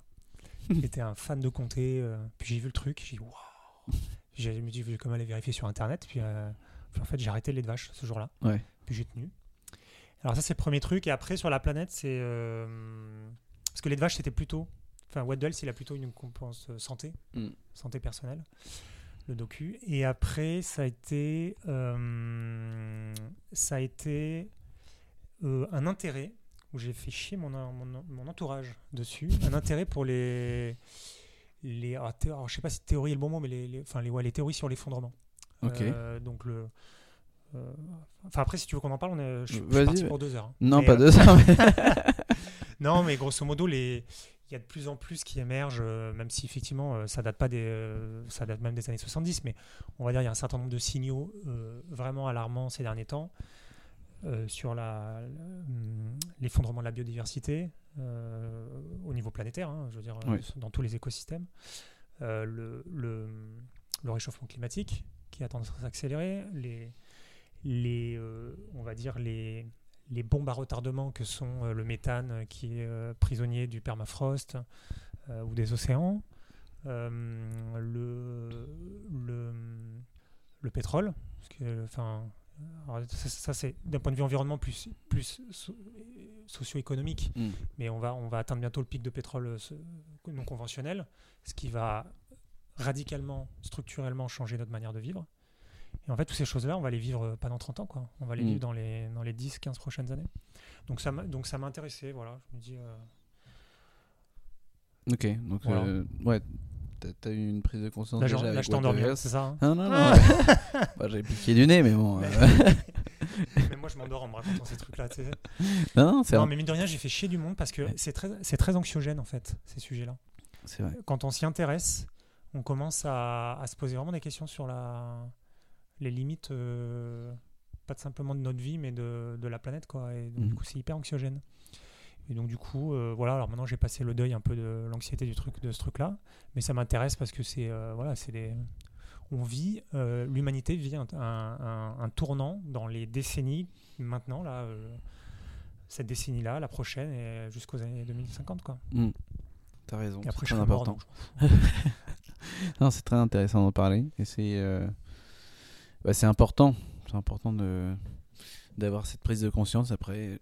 J'étais un fan de comté. puis j'ai vu le truc, j'ai dit waouh. J'ai- Je me dit, je vais comme aller vérifier sur internet. Puis en fait, j'ai arrêté le lait de vache ce jour-là. Ouais. Puis j'ai tenu. Alors, ça, c'est le premier truc. Et après, sur la planète, c'est. euh, parce que le lait de vache, c'était plutôt. Enfin, What the Health, il a plutôt une compense euh, santé, Mm. santé personnelle, le docu. Et après, ça a été. euh, ça a été euh, un intérêt où j'ai fait chier mon, mon, mon entourage dessus. Un intérêt pour les. les alors, alors, je sais pas si théorie est le bon mot, mais les, les- enfin, les, ouais, les théories sur l'effondrement. Euh, donc le. euh, enfin après si tu veux qu'on en parle, on est, je, suis parti pour deux heures. hein. Non, Mais, pas euh, de ça. mais- non, mais grosso modo, les... il y a de plus en plus qui émergent, euh, même si effectivement euh, ça date pas des, euh, ça date même des années 70, mais on va dire il y a un certain nombre de signaux vraiment alarmants ces derniers temps sur la- hum, l'effondrement de la biodiversité au niveau planétaire, hein, je veux dire, Oui. dans tous les écosystèmes, le, le- le réchauffement climatique qui a tendance à s'accélérer, les, les, euh, on va dire les, les bombes à retardement que sont euh, le méthane qui est euh, prisonnier du permafrost ou des océans, le, le, le pétrole, parce que, enfin, ça, ça, c'est d'un point de vue environnement plus, plus so- socio-économique, Mm. mais on va, on va atteindre bientôt le pic de pétrole non conventionnel, ce qui va radicalement, structurellement changer notre manière de vivre. Et en fait, toutes ces choses-là, on va les vivre pas dans 30 ans, quoi. On va les Mm. vivre dans les, dans les 10, 15 prochaines années. Donc ça m'a, donc ça m'a intéressé, voilà. Je me dis, euh, Ok, donc Voilà. euh, ouais, t'as as eu une prise de conscience là, je- déjà là, avec je c'est ça hein Non, non, non. Ah. ouais. Bah, J'ai piqué du nez, mais bon. euh, Mais moi, je m'endors en me racontant ces trucs-là. tu sais. non, non, c'est Non, mais mine de rien, j'ai fait chier du monde parce que Ouais. c'est très, c'est très anxiogène, en fait, ces sujets-là. c'est vrai. Quand on s'y intéresse, on commence à, à se poser vraiment des questions sur la, les limites, euh, pas simplement de notre vie, mais de, de la planète, quoi. Et donc, Mhm. du coup, c'est hyper anxiogène. Et donc, du coup, euh, voilà, alors maintenant, j'ai passé le deuil un peu de l'anxiété du truc, de ce truc-là. Mais ça m'intéresse parce que c'est, euh, voilà, c'est des. On vit, l'humanité vit un, un- tournant dans les décennies maintenant, là, cette décennie-là, la prochaine, et jusqu'aux années 2050, quoi. Mm. T'as raison. Et après, je suis mort, important. donc. Non, c'est très intéressant d'en parler. Et c'est euh, bah, c'est important. C'est important de d'avoir cette prise de conscience après.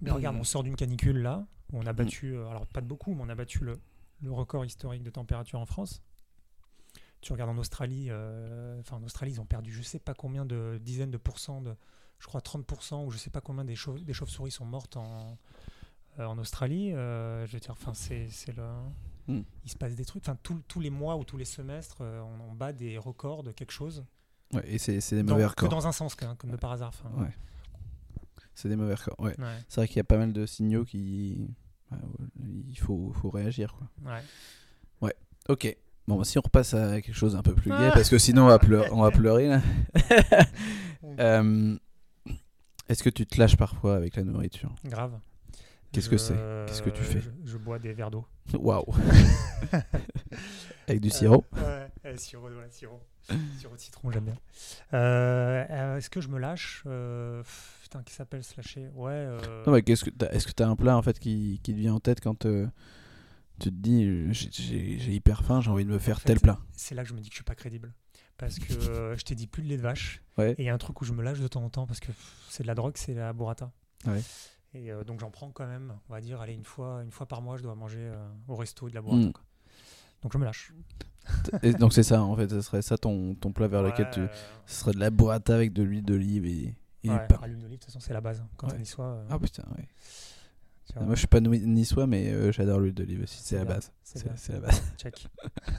Mais regarde, on sort d'une canicule là, où on a battu, euh, alors pas de beaucoup, mais on a battu le, le record historique de température en France. Tu regardes en Australie, euh, enfin en Australie, ils ont perdu je sais pas combien de dizaines de pourcents, de, je crois 30%, ou je sais pas combien des, chauves- des chauves-souris sont mortes en, euh, en Australie. Euh, je veux dire, enfin, c'est c'est le. Mm. Il se passe des trucs, enfin, tous- tous les mois ou tous les semestres, euh, on, on bat des records de quelque chose. Ouais, et c'est des Dans- mauvais que records. dans un sens, comme de par hasard. Ouais. C'est des mauvais records. Ouais. ouais, C'est vrai qu'il y a pas mal de signaux qui. ouais, il faut, faut réagir. Quoi. ouais. Ok. Bon, bah, si on repasse à quelque chose un peu plus gai, Ah. parce que sinon on va, pleu- on va pleurer là. Euh, Est-ce que tu te lâches parfois avec la nourriture? Grave. Qu'est-ce que c'est? Qu'est-ce que tu fais? je, je bois des verres d'eau. Waouh Avec du sirop Euh, ouais, euh, sirop, ouais, sirop. sirop de citron, j'aime bien. Euh, euh, Est-ce que je me lâche? Euh, Putain, qui s'appelle se lâcher? Ouais. euh, Non, mais Est-ce que tu as un plat en fait qui, qui te vient en tête quand euh, tu te dis euh, j'ai- hyper faim, j'ai envie de me faire En fait, tel plat? C'est là que je me dis que je suis pas crédible. Parce que euh, je t'ai dit plus de lait de vache. Ouais. Et il y a un truc où je me lâche de temps en temps parce que c'est de la drogue, c'est la burrata. Ouais. Et euh, donc j'en prends quand même, on va dire, allez, une fois, une fois par mois, je dois manger euh, au resto de la burrata. Mm. quoi. Donc je me lâche. Et donc c'est ça en fait, ce serait ça ton, ton plat vers lequel tu. Ce serait de la burrata avec de l'huile d'olive et, et ouais, du pain. l'huile d'olive, de toute façon, c'est la base. hein. Quand Ouais. y soit, euh, Ah putain, vois, Moi je suis pas niçois, mais j'adore l'huile d'olive aussi, c'est la base. c'est la base. Check.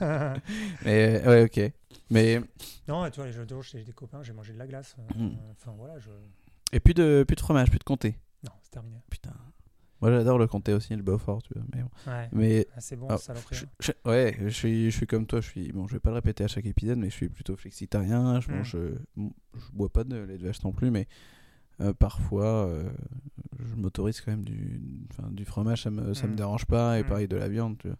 Mais ouais, ok. Mais. non, tu vois, les jeux de chez des copains, j'ai mangé de la glace. euh, Mm. Enfin voilà, je. Et plus de, plus de fromage, plus de comté. Non, c'est terminé. Putain. Moi j'adore le comté aussi, le Beaufort, tu vois. Mais, bon. Ouais. mais Ah, c'est bon, Ah, saloperie. je- je- ouais, je suis, je suis comme toi. Je suis, bon, je vais pas le répéter à chaque épisode, mais je suis plutôt flexitarien. Je Mm. mange, euh, je bois pas de lait de vache non plus, mais euh, parfois, euh, je m'autorise quand même du, enfin, du fromage. Ça me, ça me Mm. dérange pas, et Mm. pareil de la viande. Tu vois.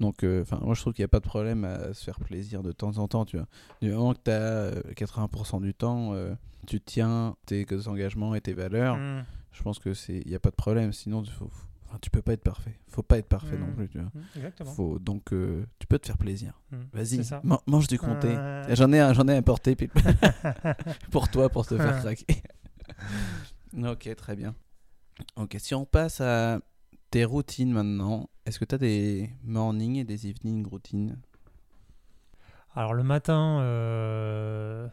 Donc, euh, enfin, moi je trouve qu'il n'y a pas de problème à se faire plaisir de temps en temps. Tu vois. Du moment que tu as 80% du temps, tu tiens tes engagements et tes valeurs. Je pense que c'est, il y a pas de problème. Sinon, tu faut, enfin, tu peux pas être parfait. Faut pas être parfait non Mm. plus. Tu vois. Mm, Exactement. Faut, donc, euh, tu peux te faire plaisir. Mm. Vas-y, man- mange du comté. Euh, J'en ai, un- j'en ai puis- pour toi, pour te faire craquer. ok, très bien. Ok, si on passe à tes routines maintenant, est-ce que tu as des morning et des evening routines? Alors le matin, euh,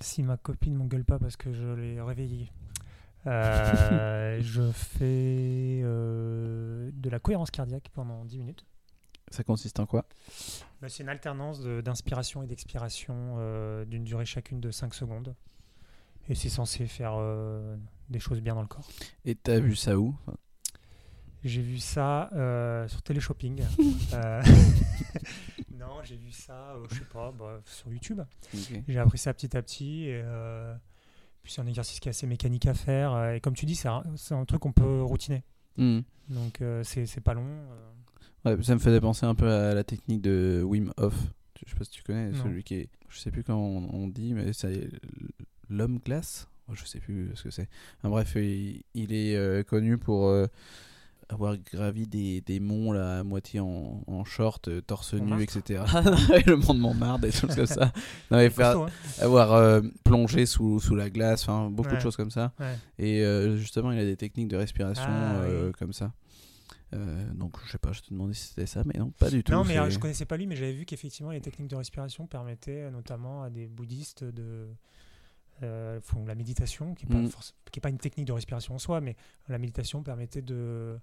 si ma copine m'engueule pas parce que je l'ai réveillée, euh, je fais euh, de la cohérence cardiaque pendant 10 minutes. Ça consiste en quoi? Bah, C'est une alternance d'inspiration et d'expiration euh, d'une durée chacune de 5 secondes. Et c'est censé faire des choses bien dans le corps. Et t'as vu ça où? J'ai vu ça sur Téléshopping. Non, j'ai vu ça, je sais pas, bah, sur YouTube. J'ai appris ça petit à petit. Et, puis c'est un exercice qui est assez mécanique à faire. euh, Et comme tu dis, c'est un, truc qu'on peut routiner. Hmm. Donc euh, c'est c'est pas long. euh. Ouais, ça me faisait penser un peu à la technique de Wim Hof. Je sais pas si tu connais, Non. celui qui est. Je sais plus comment on, on dit, mais c'est l'homme glace? Oh, Je sais plus ce que c'est. Enfin, bref, il, il est euh, connu pour euh, avoir gravi des, des monts là, à moitié en, en short, euh, torse nu, etc. le mont de Montmartre, des choses comme ça. Non, mais faire, Costaud, hein. avoir euh, plongé sous, sous la glace, enfin beaucoup de choses comme ça. Ouais. Et euh, justement, il a des techniques de respiration Ah, oui. comme ça. Donc, je sais pas, je te demandais si c'était ça, mais non, pas du tout. Non, mais je connaissais pas lui, mais j'avais vu qu'effectivement, les techniques de respiration permettaient notamment à des bouddhistes de. Euh, font la méditation, qui n'est pas, est pas une technique de respiration en soi, mais la méditation permettait de,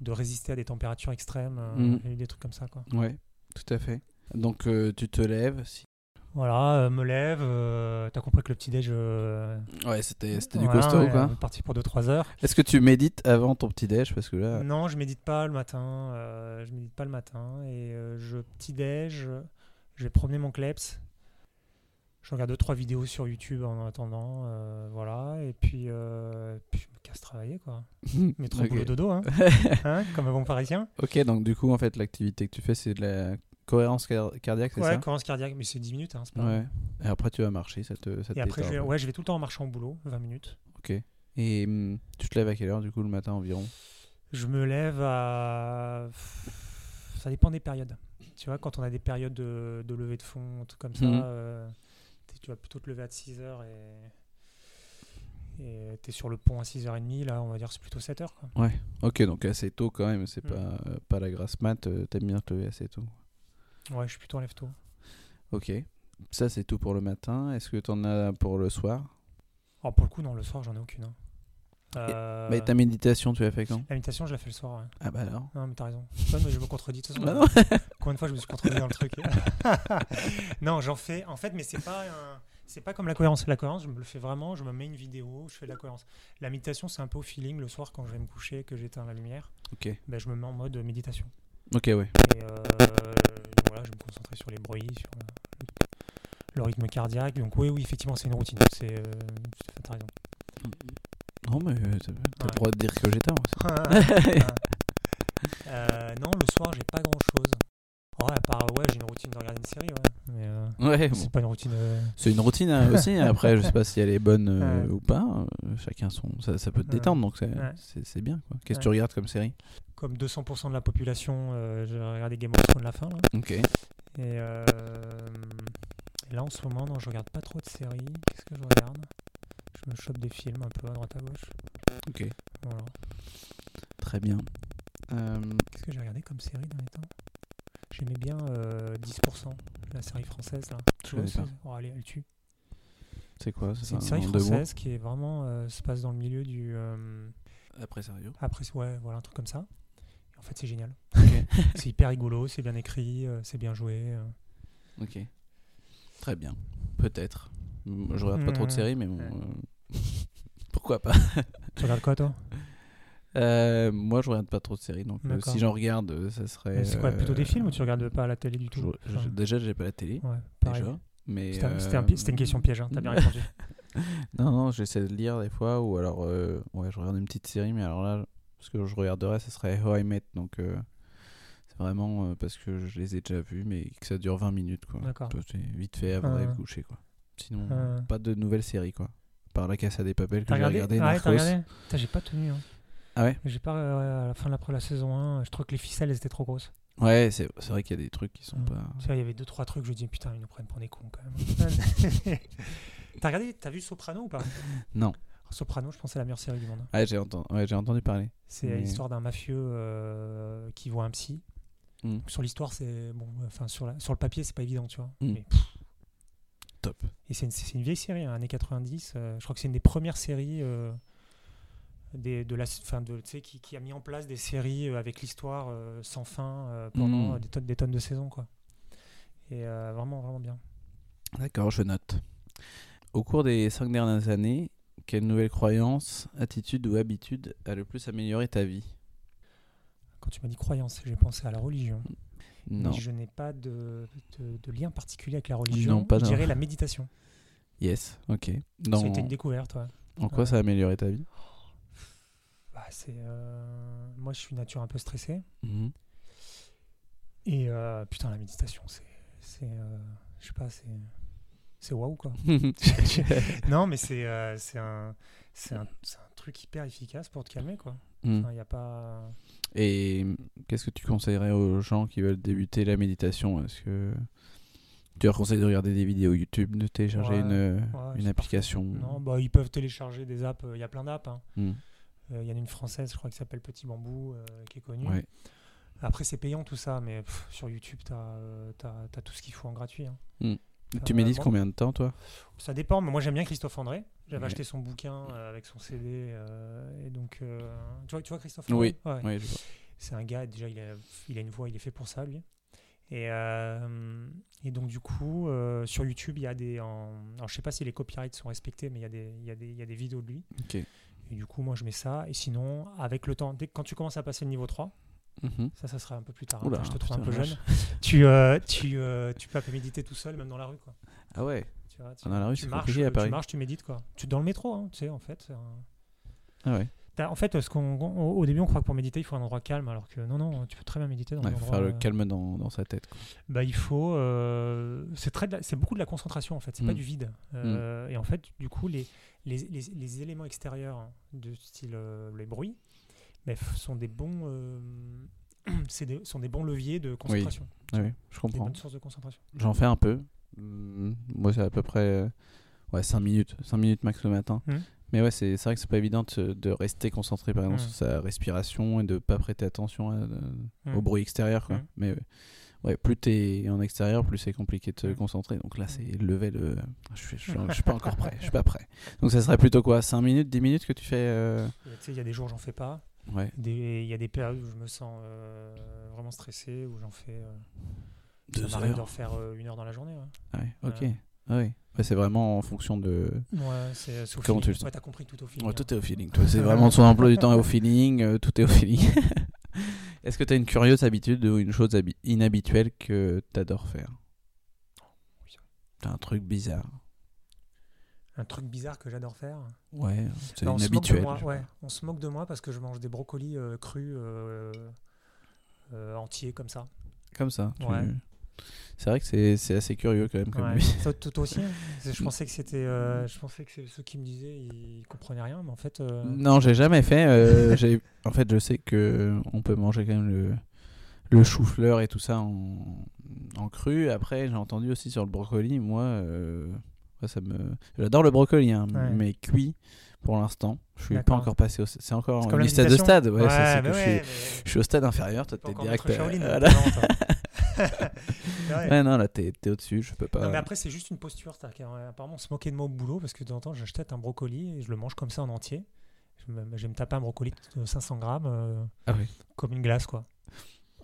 de résister à des températures extrêmes, euh, et des trucs comme ça. Quoi. Ouais, tout à fait. Donc, euh, tu te lèves. Si... Voilà, euh, me lève, euh, t'as compris que le petit-déj. Ouais, c'était c'était du voilà, costaud, ouais, quoi. on est parti pour 2-3 heures. Est-ce que tu médites avant ton petit-déj? Parce que là. Non, je médite pas le matin. je médite pas le matin. Et je petit-déj, je vais promener mon kleps. Je regarde 2-3 vidéos sur YouTube en attendant. euh, voilà. Et puis, euh, puis je me casse travailler, quoi. Métro Ok. boulot dodo, hein, hein, comme un bon parisien. ok, donc du coup, en fait, l'activité que tu fais, c'est de la cohérence car- cardiaque, c'est Ouais, ça? cohérence cardiaque, mais c'est 10 minutes. Hein, c'est pas... Ouais. Et après, tu vas marcher, ça te, ça Et après, je vais, ouais, je vais tout le temps en marchant au boulot, 20 minutes. Ok. Et hum, tu te lèves à quelle heure, du coup, le matin environ? Je me lève à. Ça dépend des périodes. Tu vois, quand on a des périodes de, de levée de fond, un truc comme ça, Mhm. euh, tu vas plutôt te lever à 6h et. Et t'es sur le pont à 6h30, là, on va dire c'est plutôt 7h. Quoi. Ok, donc assez tôt quand même, c'est Mm. pas, euh, pas la grasse mat, euh, t'aimes bien te lever assez tôt. Ouais, je suis plutôt en lève tôt. Ok. Ça, c'est tout pour le matin. Est-ce que t'en as pour le soir? Alors pour le coup, non, le soir, j'en ai aucune. hein. Euh, Mais ta méditation, tu l'as fait quand? La méditation, je la fais le soir. ouais. Ah bah alors Non, mais t'as raison. Ouais, mais je me contredis. De toute façon, Bah non. Combien de fois je me suis contredit dans le truc Non, j'en fais. En fait, mais c'est pas un- C'est pas comme la cohérence. La cohérence, je me le fais vraiment. Je me mets une vidéo, je fais de la cohérence. La méditation, c'est un peu au feeling le soir quand je vais me coucher, que j'éteins la lumière. Ok. Ben, je me mets en mode méditation. Ok, ouais. Et euh, voilà, je vais me concentrer sur les bruits, sur le, le rythme cardiaque. Donc oui, oui, effectivement, c'est une routine. C'est, euh, t'as raison. Non, mais euh, t'as Ouais. le droit de dire que j'ai tort. Euh, non, le soir, j'ai pas grand chose. Ouais, à part, ouais, j'ai une routine de regarder une série, ouais. Mais euh, Ouais, bon. c'est pas une routine. euh, C'est une routine hein, aussi. Après, je sais pas si elle est bonne euh, Ouais. ou pas. euh, chacun son. Ça, ça peut te Ouais. détendre, donc c'est Ouais. c'est- c'est bien. quoi. Qu'est-ce que Ouais. tu regardes comme série? Comme 200% de la population, euh, j'ai regardé Game of Thrones la fin. Là. Ok. Et, euh, et là, en ce moment, non, je regarde pas trop de séries. Qu'est-ce que je regarde? Je me chope des films un peu à droite à gauche. Ok. Voilà. Très bien. Euh, Qu'est-ce que j'ai regardé comme série dans les temps? J'aimais bien euh, 10%, la série française. Là. Je vois, oh, allez, elle tue. c'est quoi C'est une un série française qui est vraiment euh, se passe dans le milieu du. euh, Après sérieux. après, ouais, voilà, un truc comme ça. Et en fait, c'est génial. C'est hyper rigolo, c'est bien écrit, euh, c'est bien joué. euh. ok. Très bien. Peut-être. Je regarde pas trop de Mhm. séries, mais bon. Euh, Pourquoi pas? Tu regardes quoi, toi? Euh, Moi, je regarde pas trop de séries, donc euh, D'accord. si j'en regarde, euh, ça serait. Mais C'est quoi, plutôt des euh, films ou tu regardes pas la télé du tout je- je- Enfin, Déjà, j'ai pas la télé. Ouais, pareil. Déjà. Mais C'était un- c'était un euh, pi- c'était une question piège, hein, t'as bien répondu. Non, non, j'essaie de lire des fois, ou alors, euh, ouais, je regarde une petite série, mais alors là, ce que je regarderais, ce serait How I Met, donc euh, c'est vraiment euh, parce que je les ai déjà vus, mais que ça dure 20 minutes, quoi. D'accord. Toi, C'est vite fait avant d'aller me coucher, quoi. Sinon, Ah. pas de nouvelles séries, quoi. Par la Casa des Papels que T'as j'ai regardé regardé, Ah ouais, t'as Narcos. regardé Putain, J'ai pas tenu. Hein. Ah ouais J'ai pas euh, à la fin de la, la saison 1, je trouve que les ficelles elles étaient trop grosses. Ouais, c'est vrai qu'il y a des trucs qui sont Mm. pas... Il y avait deux trois trucs, je dis putain, ils nous prennent pour des cons quand même. t'as regardé, t'as vu Soprano ou pas? Non. Soprano, je pense que c'est la meilleure série du monde. Ouais, j'ai entendu, ouais, entendu parler. C'est Mais- l'histoire d'un mafieux euh, qui voit un psy. Mm. Sur l'histoire, c'est bon, enfin sur, la- sur le papier, c'est pas évident, tu vois. Mm. Mais, Top. et c'est une, une vieille série, hein, années 90. euh, je crois que c'est une des premières séries des, de la, fin de, qui, qui a mis en place des séries euh, avec l'histoire euh, sans fin euh, pendant Mm. euh, des, tonnes, des tonnes de saisons, quoi. Et euh, vraiment, vraiment bien. D'accord, je note. Au cours des cinq dernières années, quelle nouvelle croyance, attitude ou habitude a le plus amélioré ta vie? Quand tu m'as dit croyance, j'ai pensé à la religion. Non. Mais je n'ai pas de, de- de lien particulier avec la religion. Non, pas je dirais la méditation. Yes, ok. Dans... C'était une découverte, ouais. En quoi ça a amélioré ta vie? C'est, euh, Moi, je suis nature un peu stressée. Mhm. Et euh, putain, la méditation, c'est. c'est euh, je sais pas, c'est. C'est waouh, quoi. non, mais c'est c'est un, c'est un, un truc hyper efficace pour te calmer, quoi. Mhm. N'y a pas. Et qu'est-ce que tu conseillerais aux gens qui veulent débuter la méditation? Est-ce que tu leur conseilles de regarder des vidéos YouTube, de télécharger Ouais, une, ouais, une application? Non, bah, ils peuvent télécharger des apps. Il y a plein d'apps. hein. Hmm. Euh, Il y en a une française, je crois, qui s'appelle Petit Bambou, euh, qui est connue. Ouais. Après, c'est payant tout ça, mais pff, sur YouTube, tu as, tout ce qu'il faut en gratuit. hein. Tu Euh, médites combien de temps, toi? Ça dépend, mais moi j'aime bien Christophe André. J'avais Ouais. acheté son bouquin euh, avec son CD. euh, et donc, euh, tu, vois, tu vois Christophe Oui. André Ouais. Oui, vois. C'est un gars, déjà, il a, il a une voix, il est fait pour ça, lui. Et, euh, et donc, du coup, euh, sur YouTube, il y a des. En, alors, je sais pas si les copyrights sont respectés, mais il y, a des, il, y a des, il y a des vidéos de lui. Ok. Et du coup, moi, je mets ça. Et sinon, avec le temps, dès que quand tu commences à passer le niveau 3, Mhm. ça, ça sera un peu plus tard. hein, Oula, je te trouve un peu jeune. tu, euh, tu, euh, tu peux un peu méditer tout seul, même dans la rue. Quoi. Ah ouais Tu vois, tu, Ah, dans la rue, tu marches, à tu Paris. marches, tu médites. Quoi. Tu, dans le métro, hein, tu sais, en fait. Ah ouais. En fait, ce qu'on, au début, on croit que pour méditer, il faut un endroit calme, alors que non, non, tu peux très bien méditer dans Ouais, un faut endroit. faire le euh, calme dans, dans sa tête. quoi. bah, il faut. euh, c'est très, c'est beaucoup de la concentration en fait. C'est pas Mm. du vide. Euh, Et en fait, du coup, les, les, les, les éléments extérieurs hein, de style euh, les bruits, bah, sont des bons. c'est des, sont des bons leviers de concentration. Ah oui, je Des comprends. bonnes sources de concentration. J'en fais un peu. Mm, Moi, c'est à peu près ouais, 5 minutes. 5 minutes max le matin. Mais ouais, c'est vrai que c'est pas évident de, rester concentré par exemple Mhm. sur sa respiration et de pas prêter attention à- euh, Mhm. au bruit extérieur. Quoi. Mhm. Mais ouais, plus t'es en extérieur, plus c'est compliqué de te concentrer. Donc là, c'est level. euh, je, suis, je, je suis pas encore prêt. Je suis pas prêt. Donc ça serait plutôt quoi 5 minutes, 10 minutes que tu fais euh, Et, tu sais, Il y a des jours, j'en fais pas. Ouais. Il y a des périodes où je me sens euh, vraiment stressé, où j'en fais. euh, Deux ça m'arrive d'en faire une heure dans la journée. ouais. Ah ouais, ok. Ah oui. Ouais, c'est vraiment en fonction de. Ouais, c'est c'est au Comment tu le sens Ouais, t'as compris tout au feeling. Ouais, tout est au feeling. toi. C'est vraiment son emploi du temps est au feeling. euh, tout est au feeling. Est-ce que tu as une curieuse habitude ou une chose habi- inhabituelle que tu adores faire? T'as un truc bizarre. Un truc bizarre que j'adore faire? Ouais, c'est Bah, on se moque de inhabituel. moi, ouais. On se moque de moi parce que je mange des brocolis euh, crus euh, euh, entiers comme ça. Comme ça. tu- Ouais. C'est vrai que c'est assez curieux quand même comme Ouais. toi- toi aussi hein C'est- Je pensais que c'était, euh, je pensais que ceux qui me disaient ils comprenaient rien, mais en fait. euh, Non, j'ai jamais fait. euh, j'ai- en fait, je sais que on peut manger quand même le, le chou-fleur et tout ça en, en cru. Après, j'ai entendu aussi sur le brocoli. Moi, euh, ça me. J'adore le brocoli, hein, Ouais. mais cuit pour l'instant. Je suis pas encore passé au. C'est encore une liste de stade. Ouais, que je, suis, je suis au stade inférieur. Toi, t'es direct. euh, Shaolin, voilà. Ouais. Ouais, non, là, t'es t'es au-dessus. Je peux pas. Non, mais après, c'est juste une posture. c'est-à-dire qu'apparemment, on se moquait de moi au boulot parce que de temps en temps, j'achetais un brocoli et je le mange comme ça en entier. Je me, je me taper un brocoli de 500 grammes euh, Ah oui. comme une glace, quoi.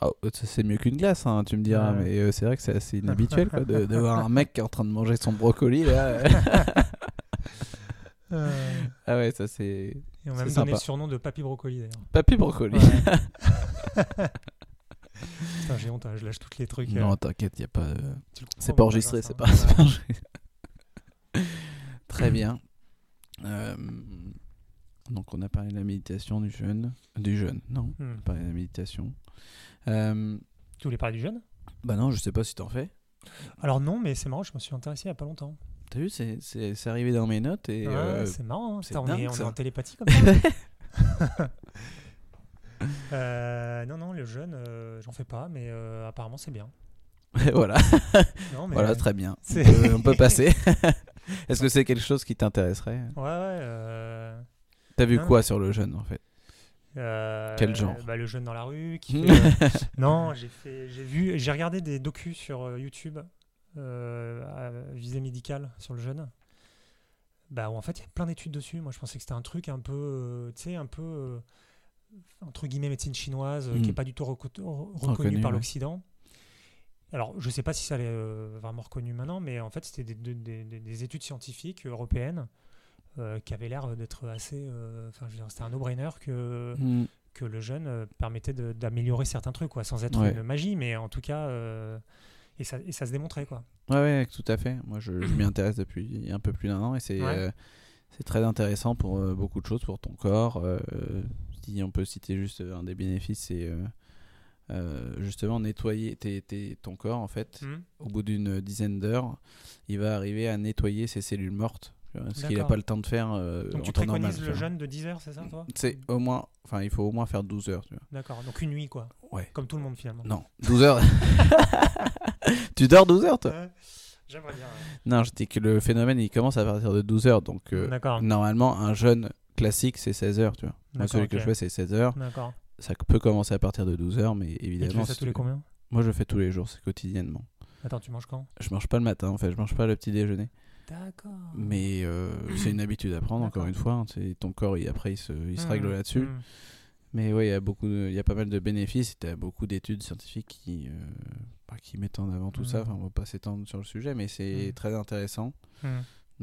Oh, ça, c'est mieux qu'une glace, hein, tu me diras, Ouais. mais euh, c'est vrai que c'est assez inhabituel quoi, de, de voir un mec qui est en train de manger son brocoli là. Euh, ah ouais, ça c'est. et on m'a même donné le surnom de Papy Brocoli d'ailleurs. Papy brocoli. Ouais. Putain, j'ai honte, hein, je lâche tous les trucs. Non, euh, t'inquiète, y a pas. de- comprends, C'est pas enregistré, c'est pas. Très bien. Euh, donc on a parlé de la méditation du jeûne, du jeûne, non, Hmm. on a parlé de la méditation. Euh, Tu voulais parler du jeune bah non, je sais pas si t'en fais. Alors non, mais c'est marrant, je me suis intéressé il y a pas longtemps. T'as vu, c'est arrivé dans mes notes et. Ouais, euh, c'est marrant, hein. c'est Putain, on, dingue, est, on est en télépathie comme ça. Euh, non, non, le jeune, euh, j'en fais pas, mais euh, apparemment c'est bien. voilà, Non, mais, voilà, très bien. On peut, on peut passer. Est-ce que c'est quelque chose qui t'intéresserait? Ouais, ouais. T'as vu Non. quoi sur le jeûne en fait? Quel genre? bah, Le jeune dans la rue. Qui fait, non, j'ai fait, j'ai vu, j'ai regardé des docus sur YouTube à visée médicale sur le jeune. Bah, où en fait, il y a plein d'études dessus. Moi, je pensais que c'était un truc un peu, tu sais, un peu entre guillemets médecine chinoise, euh, qui n'est pas du tout reco- re- reconnu par ouais. l'Occident. Alors, je sais pas si ça l'est euh, vraiment reconnu maintenant, mais en fait, c'était des, des- des- des- des études scientifiques européennes euh, qui avaient l'air d'être assez. Enfin, c'était un no-brainer que, Hmm. que le jeûne permettait d'améliorer certains trucs, quoi, sans être Ouais. une magie, mais en tout cas, et, ça, et ça se démontrait, quoi. Ouais, ouais, tout à fait. Moi, je, je m'y intéresse depuis un peu plus d'un an et c'est Ouais. très intéressant pour beaucoup de choses, pour ton corps. Euh, si on peut citer juste un des bénéfices, c'est euh, euh, justement nettoyer ton corps, en fait. Hmm. Au bout d'une dizaine d'heures, il va arriver à nettoyer ses cellules mortes. Ce qu'il n'a pas le temps de faire euh, Donc en tu normal. préconises le jeûne de 10 heures, c'est ça, toi? C'est au moins, enfin, il faut au moins faire 12 heures. D'accord, donc une nuit, quoi. Ouais. Comme tout le monde, finalement. Non, 12 heures. tu dors 12 heures, toi? J'aimerais bien. ouais. Non, je dis que le phénomène, il commence à partir de 12 heures. Donc, euh, normalement, un jeûne classique, c'est 16 heures, tu vois. Moi, celui que je fais, c'est 16 heures. D'accord. Ça peut commencer à partir de 12 heures, mais Et tu évidemment. fais ça tous les combien? Moi, je le fais tous les jours, c'est quotidiennement. Attends, tu manges quand? Je mange pas le matin, en fait, je mange pas le petit déjeuner. D'accord. Mais euh, c'est une habitude à prendre, encore une fois. hein. C'est ton corps, il, après, il se, il se règle Mmh, là-dessus. mmh. Mais oui, il y a beaucoup, il y a pas mal de bénéfices. Tu as beaucoup d'études scientifiques qui, euh, bah, qui mettent en avant tout ça. Mhm. Enfin, on va pas s'étendre sur le sujet, mais c'est très intéressant.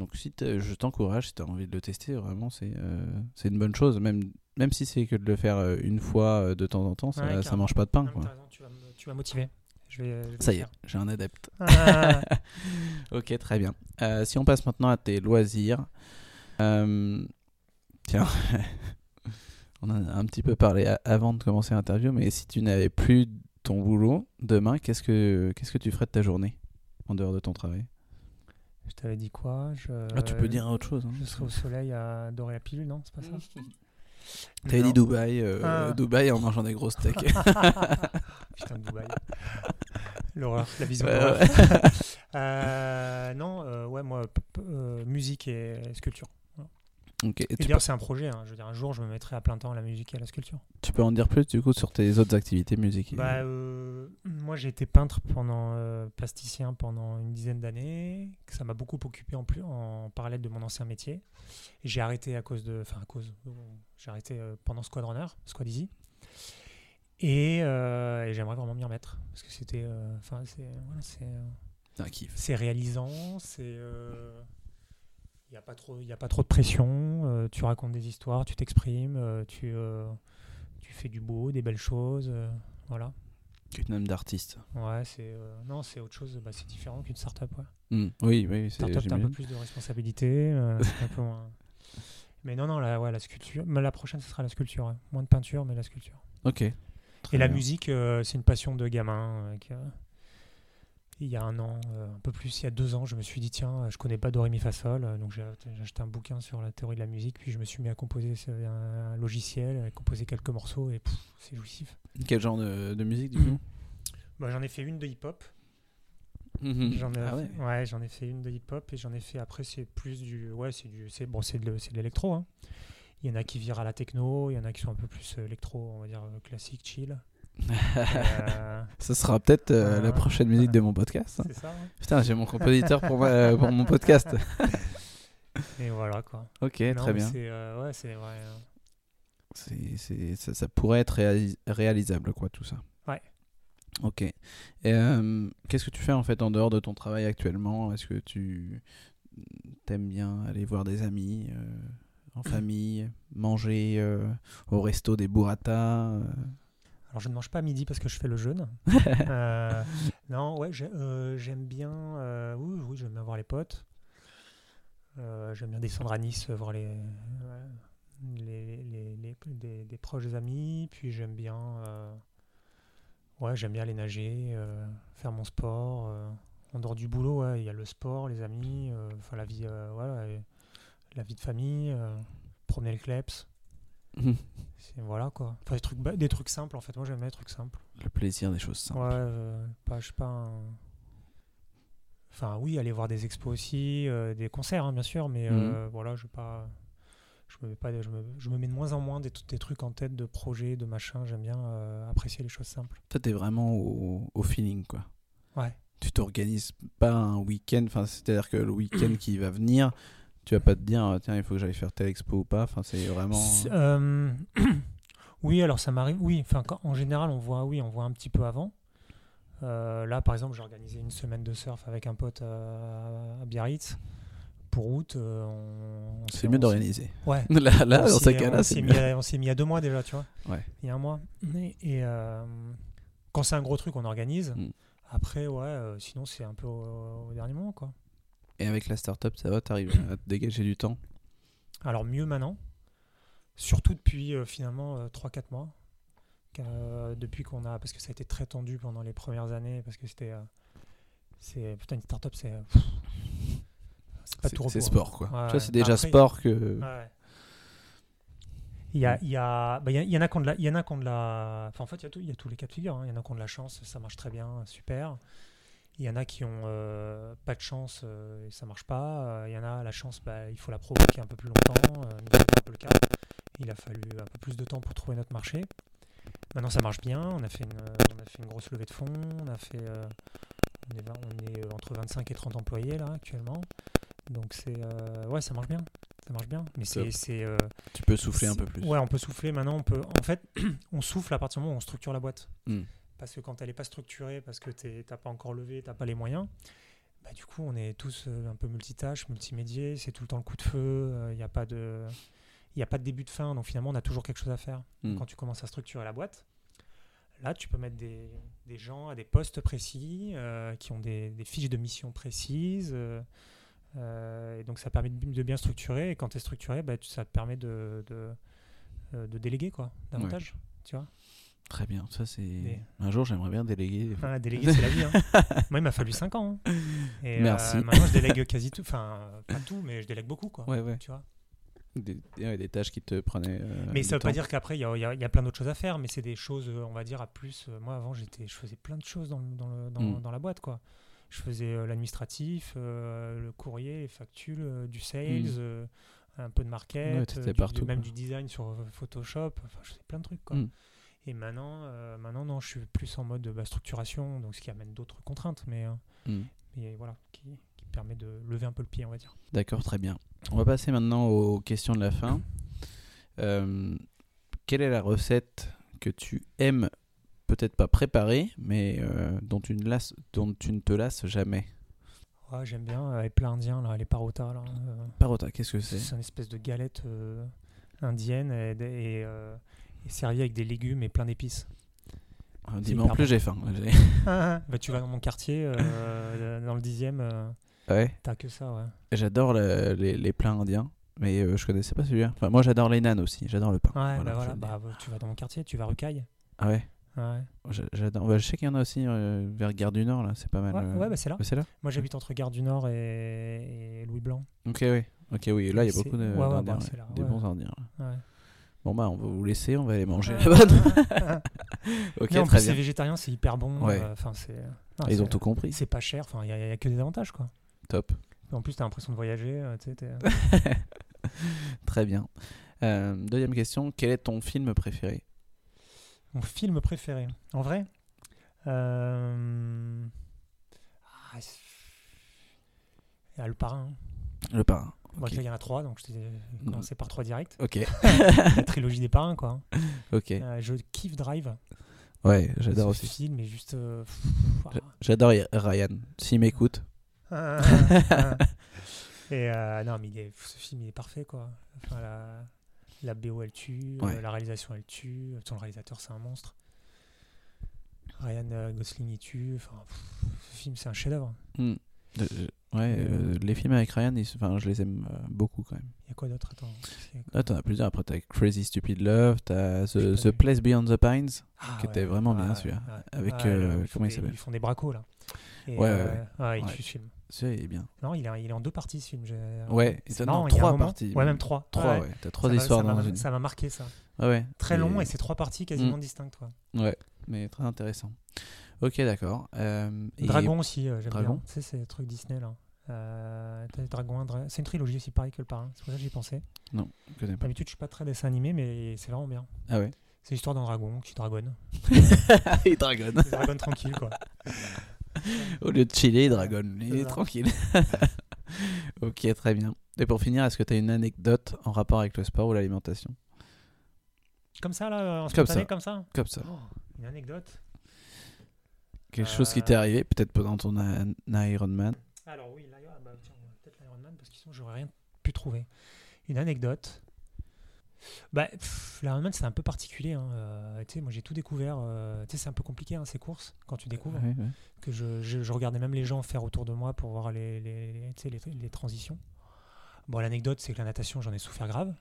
Donc, si je t'encourage, si tu as envie de le tester, vraiment, c'est euh, c'est une bonne chose. Même, même si c'est que de le faire euh, une fois euh, de temps en temps, ça, Ouais, ça carrément. mange pas de pain. Non, mais Quoi. t'as raison, tu vas me- tu vas motiver. Je vais, je vais Ça le y est, faire. j'ai un adepte. Ah, Ok, très bien. Euh, si on passe maintenant à tes loisirs. euh, tiens, on en a un petit peu parlé a- avant de commencer l'interview, mais si tu n'avais plus ton boulot demain, qu'est-ce que qu'est-ce que tu ferais de ta journée en dehors de ton travail? Je t'avais dit quoi je... Ah, tu peux dire autre chose. hein. Je serai au soleil à dorer la pilule, non C'est pas ça T'avais dit Dubaï, euh, Ah. Dubaï en mangeant des grosses steaks. Putain Dubaï. L'horreur, la vision Ouais, d'horreur. ouais. Euh, non, euh, ouais, moi, euh, musique et sculpture. Et d'ailleurs, c'est un projet. hein. Je veux dire, un jour, je me mettrai à plein temps à la musique et à la sculpture. tu peux en dire plus du coup sur tes autres activités musique Bah, euh, moi, j'ai été peintre pendant euh, plasticien pendant une dizaine d'années. Ça m'a beaucoup occupé en plus en parallèle de mon ancien métier. J'ai arrêté à cause de, enfin à cause, euh, j'ai arrêté pendant Squad Runner, Squad Easy. Et, euh, et j'aimerais vraiment m'y remettre parce que c'était, enfin c'est, voilà, c'est, C'est un kiff. c'est réalisant, c'est il n'y a pas trop il y a pas trop de pression, euh, tu racontes des histoires, tu t'exprimes, euh, tu euh, tu fais du beau, des belles choses, voilà. Une âme d'artiste. Ouais, c'est euh, non, c'est autre chose, bah, c'est différent qu'une startup ouais. Hmm, Oui, oui, c'est Startup t'as un peu plus de responsabilité, euh, un peu moins Mais non non, la ouais, la sculpture, mais la prochaine ce sera la sculpture, ouais. moins de peinture mais la sculpture. Ok. Très Et la musique, euh, c'est une passion de gamin. Il y a un an, euh, un peu plus, il y a deux ans, je me suis dit, tiens, je connais pas Do, Ré, Mi, Fa, Sol. euh, Donc j'ai acheté un bouquin sur la théorie de la musique, puis je me suis mis à composer un, logiciel, à composer quelques morceaux, et c'est jouissif. Quel genre de, de musique du Mhm. coup? Bah, j'en ai fait une de hip-hop. Mhm. J'en ai, Ah ouais. ouais, j'en ai fait une de hip-hop, et j'en ai fait après, c'est plus du. Ouais, c'est du. c'est- Bon, c'est de, de l'électro. hein. Il y en a qui virent à la techno, il y en a qui sont un peu plus euh, électro, on va dire classique, chill. Euh, Ce sera peut-être euh, la prochaine musique de mon podcast. hein. c'est ça, ouais. Putain, j'ai mon compositeur pour, ma- pour mon podcast. Et voilà, quoi. Ok, Non, très bien. C'est euh, ouais, c'est ouais, euh, C'est, c'est- ça, ça pourrait être réalis- réalisable, quoi, tout ça. Ouais. Ok. Et, euh, qu'est-ce que tu fais en fait en dehors de ton travail actuellement? Est-ce que tu t'aimes bien aller voir des amis euh, en famille, manger euh, au resto des burrata euh? Alors je ne mange pas à midi parce que je fais le jeûne. Euh, non, ouais, euh, j'aime bien. euh, oui, oui, j'aime bien voir les potes. J'aime bien descendre à Nice voir les, les, les- les- des, des proches amis. Puis j'aime bien. ouais, j'aime bien aller nager, faire mon sport. en dehors du boulot, ouais, il y a le sport, les amis, enfin la vie, voilà, la vie de famille, promener le kleps. C'est- Voilà quoi. Enfin, des, trucs, des trucs simples en fait. Moi j'aime bien les trucs simples. Le plaisir des choses simples. Ouais, euh, pas, je sais pas. un- Enfin, oui, aller voir des expos aussi, euh, des concerts hein, bien sûr, mais euh, voilà, je pas. Je me, mets pas, je, me, je me mets de moins en moins des, des trucs en tête de projets, de machin. J'aime bien apprécier les choses simples. Toi, t'es vraiment au, au feeling, quoi. Ouais. Tu t'organises pas un week-end, enfin, c'est-à-dire que le week-end qui va venir, tu vas pas te dire, tiens, il faut que j'aille faire telle expo ou pas. Enfin, c'est vraiment. Euh, oui, alors ça m'arrive. Oui, enfin, quand- en général, on voit, oui, on voit un petit peu avant. Euh, là, par exemple, j'ai organisé une semaine de surf avec un pote euh, à Biarritz. pour août, on, on C'est s'est- mieux s'est- d'organiser. Ouais. Là, là On dans ces est- cas-là, on c'est s'y est mieux. mis à- mis il y a deux mois déjà, tu vois. Ouais. Il y a un mois. Et, et, euh, quand c'est un gros truc, on organise. Mm. Après, ouais, sinon c'est un peu au, au dernier moment, quoi. Et avec la start-up, ça va, t'arrives à te dégager du temps? Alors mieux maintenant, surtout depuis euh, finalement 3-4 mois, qu'à- depuis qu'on a, parce que ça a été très tendu pendant les premières années, parce que c'était, euh, c'est putain une startup, c'est, euh, c'est pas tout c'est repos, hein. sport, quoi. Ouais, tu vois, ouais. c'est déjà Après, sport que. Ouais. Il y, a, il, y a, bah, il y a- il y en a qui ont de la, il y en a qui ont de la, enfin en fait il y a tout, il y a tous les cas de figure. hein. Il y en a qui ont de la chance, ça marche très bien, super. Il y en a qui ont euh, pas de chance euh, et ça marche pas. Euh, Il y en a la chance, bah, il faut la provoquer un peu plus longtemps. Nous, c'était un peu le cas. Il a fallu un peu plus de temps pour trouver notre marché. Maintenant ça marche bien. On a fait une, on a fait une grosse levée de fonds. On a fait, on est, on est entre 25 et 30 employés là actuellement. Donc c'est, ouais, ça marche bien. Ça marche bien. Mais c'est, c'est, euh, Tu peux souffler un peu plus. Ouais, on peut souffler. Maintenant, on peut. En fait, on souffle à partir du moment où on structure la boîte. Hmm. Parce que quand elle n'est pas structurée, parce que tu n'as pas encore levé, tu n'as pas les moyens, bah, du coup, on est tous euh, un peu multitâches, multimédiés. C'est tout le temps le coup de feu. Il n'y a pas de. Il n'y a pas de début de fin, donc finalement on a toujours quelque chose à faire. Hmm. Quand tu commences à structurer la boîte, là tu peux mettre des, des gens à des postes précis, euh, qui ont des, des fiches de mission précises. euh, euh, et donc ça permet de, de bien structurer. Et quand tu es structuré, bah, tu- ça te permet de, de, euh, de déléguer quoi, davantage. Tu vois Très bien. Ça, c'est. Un jour, j'aimerais bien déléguer. Ah, déléguer, c'est la vie. hein. Moi, il m'a fallu 5 ans. hein. Et, euh, Merci. maintenant, je délègue quasi tout. Enfin, pas tout, mais je délègue beaucoup. Quoi, Ouais, ouais. Tu vois Des, ouais, des tâches qui te prenaient. euh, mais ça veut pas dire qu'après, il y y y a plein d'autres choses à faire, mais c'est des choses, euh, on va dire, à plus. Moi, avant, j'étais, je faisais plein de choses dans, le- dans, le- dans, Mm. dans la boîte. quoi. Je faisais euh, l'administratif, le courrier, les factures, euh, du sales, Mm. un peu de market, Ouais, du- même quoi. du design sur Photoshop. Enfin, je faisais plein de trucs. Quoi. Mm. Et maintenant, euh, maintenant, non, je suis plus en mode bah, structuration, donc ce qui amène d'autres contraintes, mais, euh, Hmm. mais voilà, qui, qui permet de lever un peu le pied, on va dire. D'accord, très bien. On va passer maintenant aux questions de la fin. Euh, quelle est la recette que tu aimes, peut-être pas préparer, mais euh, dont, tu ne lasses- dont tu ne te lasses jamais? Ouais, j'aime bien euh, les plats indiens, là, les parotas. Là, euh, Parota, qu'est-ce que c'est? C'est une espèce de galette euh, indienne et, et, et servie avec des légumes et plein d'épices. Ah, Dis-moi en plus, bon. j'ai faim. Bah, tu vas dans mon quartier, euh, dans le dixième, euh, Ouais, t'as que ça, ouais. j'adore le- les, les plats indiens, mais euh, je connaissais pas celui-là. Enfin, moi, j'adore les nanes aussi, j'adore le pain. Ouais, Voilà, bah voilà, bah, bah, tu vas dans mon quartier, tu vas Rucaille. Ah ouais Ouais, J'adore. Bah, je sais qu'il y en a aussi euh, vers Gare du Nord, là, c'est pas mal. ouais, euh. ouais, bah, c'est là. C'est là Moi j'habite entre Gare du Nord et, et Louis Blanc. Ok, oui. Ok, oui. Là, il y a beaucoup de, ouais, ouais, d'Indiens, bah, là, Des ouais. bons Indiens. Bon, bah, on va vous laisser, on va aller manger Ouais. là-bas. ok, Non, en très plus, c'est végétarien, c'est hyper bon. Ouais. euh, Enfin, c'est. non, Ils ont tout compris. C'est pas cher, enfin, il n'y a, y a que des avantages, quoi. Top. En plus, t'as l'impression de voyager, euh, tu sais, t'es- Très bien. Euh, deuxième question. Quel est ton film préféré? Mon film préféré, en vrai euh... ah, ah, Le Parrain. Le parrain. Moi, il y en a trois, donc je t'ai commencé par trois directs. Ok. La trilogie des Parrains, quoi. ok. Euh, je kiffe Drive. Ouais, j'adore Ce aussi. film est juste. euh, J'a- J'adore Ryan. S'il m'écoute. ah. Et euh, non, mais il est- ce film, il est parfait, quoi. Enfin, la, la BO, elle tue. Ouais. la réalisation, elle tue. Son réalisateur, c'est un monstre. Ryan Gosling, il tue. Enfin, pff, ce film, c'est un chef-d'œuvre. Hmm. Euh, ouais, euh, les films avec Ryan, ils- je les aime euh, beaucoup quand même. Il y a quoi d'autre? Attends. t'en as plusieurs. Après, t'as Crazy Stupid Love, t'as The, The. Place Beyond the Pines, Ah, qui était vraiment bien, celui-là. Avec, Ouais, euh, ils font comment il s'appelle? Ils font des bracos, là. Et, Ouais, euh, ouais, ouais, il tue ce film. celui-là, il est bien. Non, il est, il est en deux parties, ce film. Ouais, c'est non, trois parties. Ouais, même trois. Trois, Ouais. T'as trois histoires ça dans une. Ça m'a marqué, ça. Ouais. Très long et c'est trois parties quasiment Mm. distinctes. Ouais, mais très intéressant. Ok, d'accord. Euh, et- Dragon aussi, euh, j'aime bien. Tu sais, c'est le truc Disney là. Euh, Dragon, Dra- c'est une trilogie aussi pareil que le parrain. C'est pour ça que j'y pensais. Je connais pas. D'habitude, je suis pas très dessin animé, mais c'est vraiment bien. Ah ouais. C'est l'histoire d'un dragon qui dragonne. il dragonne. Il dragonne tranquille, quoi. Au lieu de chiller, il dragonne. Il est tranquille. ok, très bien. Et pour finir, est-ce que tu as une anecdote en rapport avec le sport ou l'alimentation? Comme ça, là, en Comme spontané, ça. comme ça? Comme ça. Oh, une anecdote? Quelque chose qui t'est Euh. arrivé, peut-être pendant ton Ironman. Alors oui, l'Iron- bah, peut-être l'Ironman. Ironman parce que sinon j'aurais rien pu trouver. Une anecdote. Bah, l'Ironman c'est un peu particulier. Hein. Euh, tu sais, moi j'ai tout découvert. euh, tu sais, c'est un peu compliqué hein, ces courses quand tu découvres. Ouais, ouais. Que je, je- je regardais même les gens faire autour de moi pour voir les, les, les- tu sais, les, les transitions. Bon, l'anecdote c'est que la natation j'en ai souffert grave.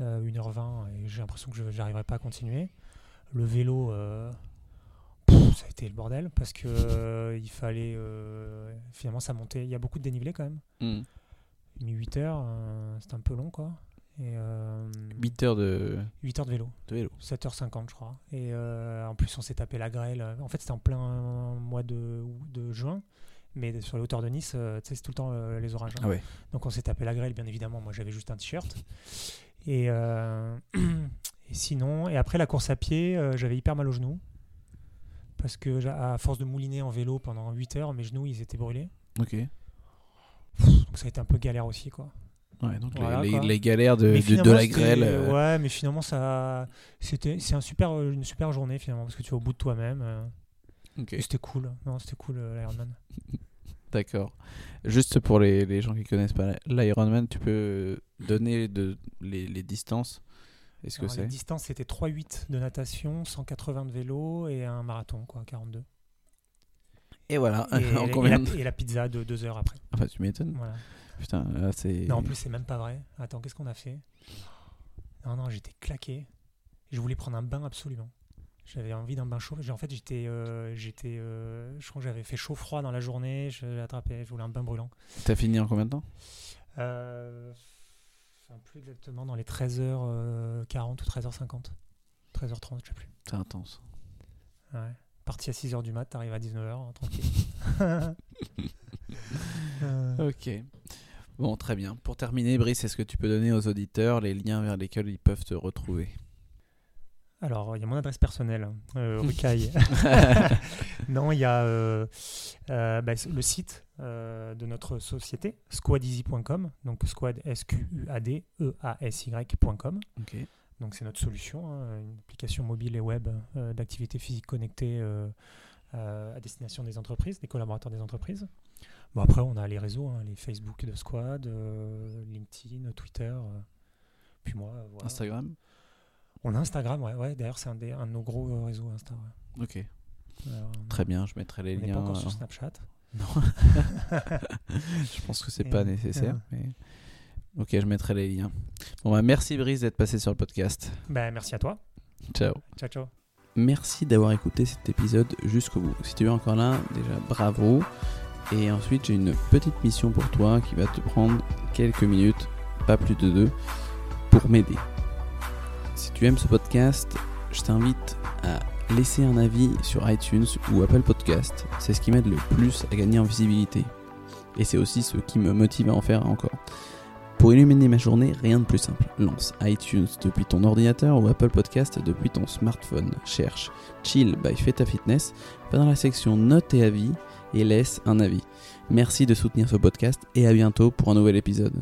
Euh, 1h20 et j'ai l'impression que je n'arriverai pas à continuer. Le vélo, ça a été le bordel parce que euh, il fallait euh, finalement ça montait. Il y a beaucoup de dénivelé quand même. J'ai mis 8 heures, euh, c'était un peu long quoi. Et euh, 8 heures de, 8 heures de vélo, de vélo. 7h50 je crois. Et euh, en plus on s'est tapé la grêle. En fait c'était en plein mois de, de juin. Mais sur les hauteurs de Nice, euh, c'est tout le temps euh, les orages. hein. Ah ouais. Donc on s'est tapé la grêle, bien évidemment. Moi j'avais juste un t-shirt. Et, euh, et sinon, et après la course à pied, euh, j'avais hyper mal aux genoux. Parce que à force de mouliner en vélo pendant 8 heures, mes genoux ils étaient brûlés. Ok. Donc ça a été un peu galère aussi quoi. Ouais, donc les- Voilà, les, quoi. les galères de, de- la grêle. euh, Ouais, mais finalement ça, c'était, c'est un super, une super journée finalement parce que tu es au bout de toi-même. euh, ok. et c'était cool. Non, c'était cool euh, l'Ironman. D'accord. Juste pour les, les gens qui connaissent pas l'Ironman, tu peux donner de, les, les distances Est-ce que Alors, Les c'est distances c'était 3,8 de natation, 180 de vélo et un marathon quoi, 42. Et voilà. Et, en et combien la, de- et la pizza de 2 heures après. Enfin, tu m'étonnes. Voilà. Putain, là, c'est. Non, en plus, c'est même pas vrai. Attends, qu'est-ce qu'on a fait? Non, non, j'étais claqué. Je voulais prendre un bain absolument. J'avais envie d'un bain chaud. J'ai- En fait, j'étais, euh, j'étais, euh, je crois que j'avais fait chaud-froid dans la journée. Je attrapé, je voulais un bain brûlant. T'as fini en combien de temps? Euh, plus exactement dans les 13h40 ou 13h50. 13h30, je sais plus. C'est intense. Ouais. Parti à 6h du mat, t'arrives à 19h, tranquille. Euh, Ok. Bon, très bien. Pour terminer, Brice, est-ce que tu peux donner aux auditeurs les liens vers lesquels ils peuvent te retrouver? Alors, il y a mon adresse personnelle, euh, non, il y a euh, euh, bah, le site euh, de notre société, squadeasy.com. Donc, squad, S-Q-U-A-D, E-A-S-Y.com. Ok. Donc, c'est notre solution, hein, une application mobile et web euh, d'activité physique connectée euh, euh, à destination des entreprises, des collaborateurs des entreprises. Bon, après, on a les réseaux, hein, les Facebook de Squad, LinkedIn, Twitter. puis moi, voilà. Instagram On a Instagram, ouais. ouais D'ailleurs, c'est un, un de nos gros euh, réseaux Insta. ouais. Ok. Alors, Très bien, je mettrai les on liens. pas encore sur euh, Snapchat. Non. je pense que c'est pas nécessaire. mais- Ok, je mettrai les liens. Bon, bah, merci Brice d'être passé sur le podcast. Ben, merci à toi. Ciao. Ciao, ciao. Merci d'avoir écouté cet épisode jusqu'au bout. Si tu es encore là, déjà bravo. Et ensuite, j'ai une petite mission pour toi qui va te prendre quelques minutes, pas plus de deux, pour m'aider. Si tu aimes ce podcast, je t'invite à laisser un avis sur iTunes ou Apple Podcast. C'est ce qui m'aide le plus à gagner en visibilité. Et c'est aussi ce qui me motive à en faire encore. Pour illuminer ma journée, rien de plus simple. Lance iTunes depuis ton ordinateur ou Apple Podcast depuis ton smartphone. Cherche Chill by Feta Fitness, va dans la section Notes et avis et laisse un avis. Merci de soutenir ce podcast et à bientôt pour un nouvel épisode.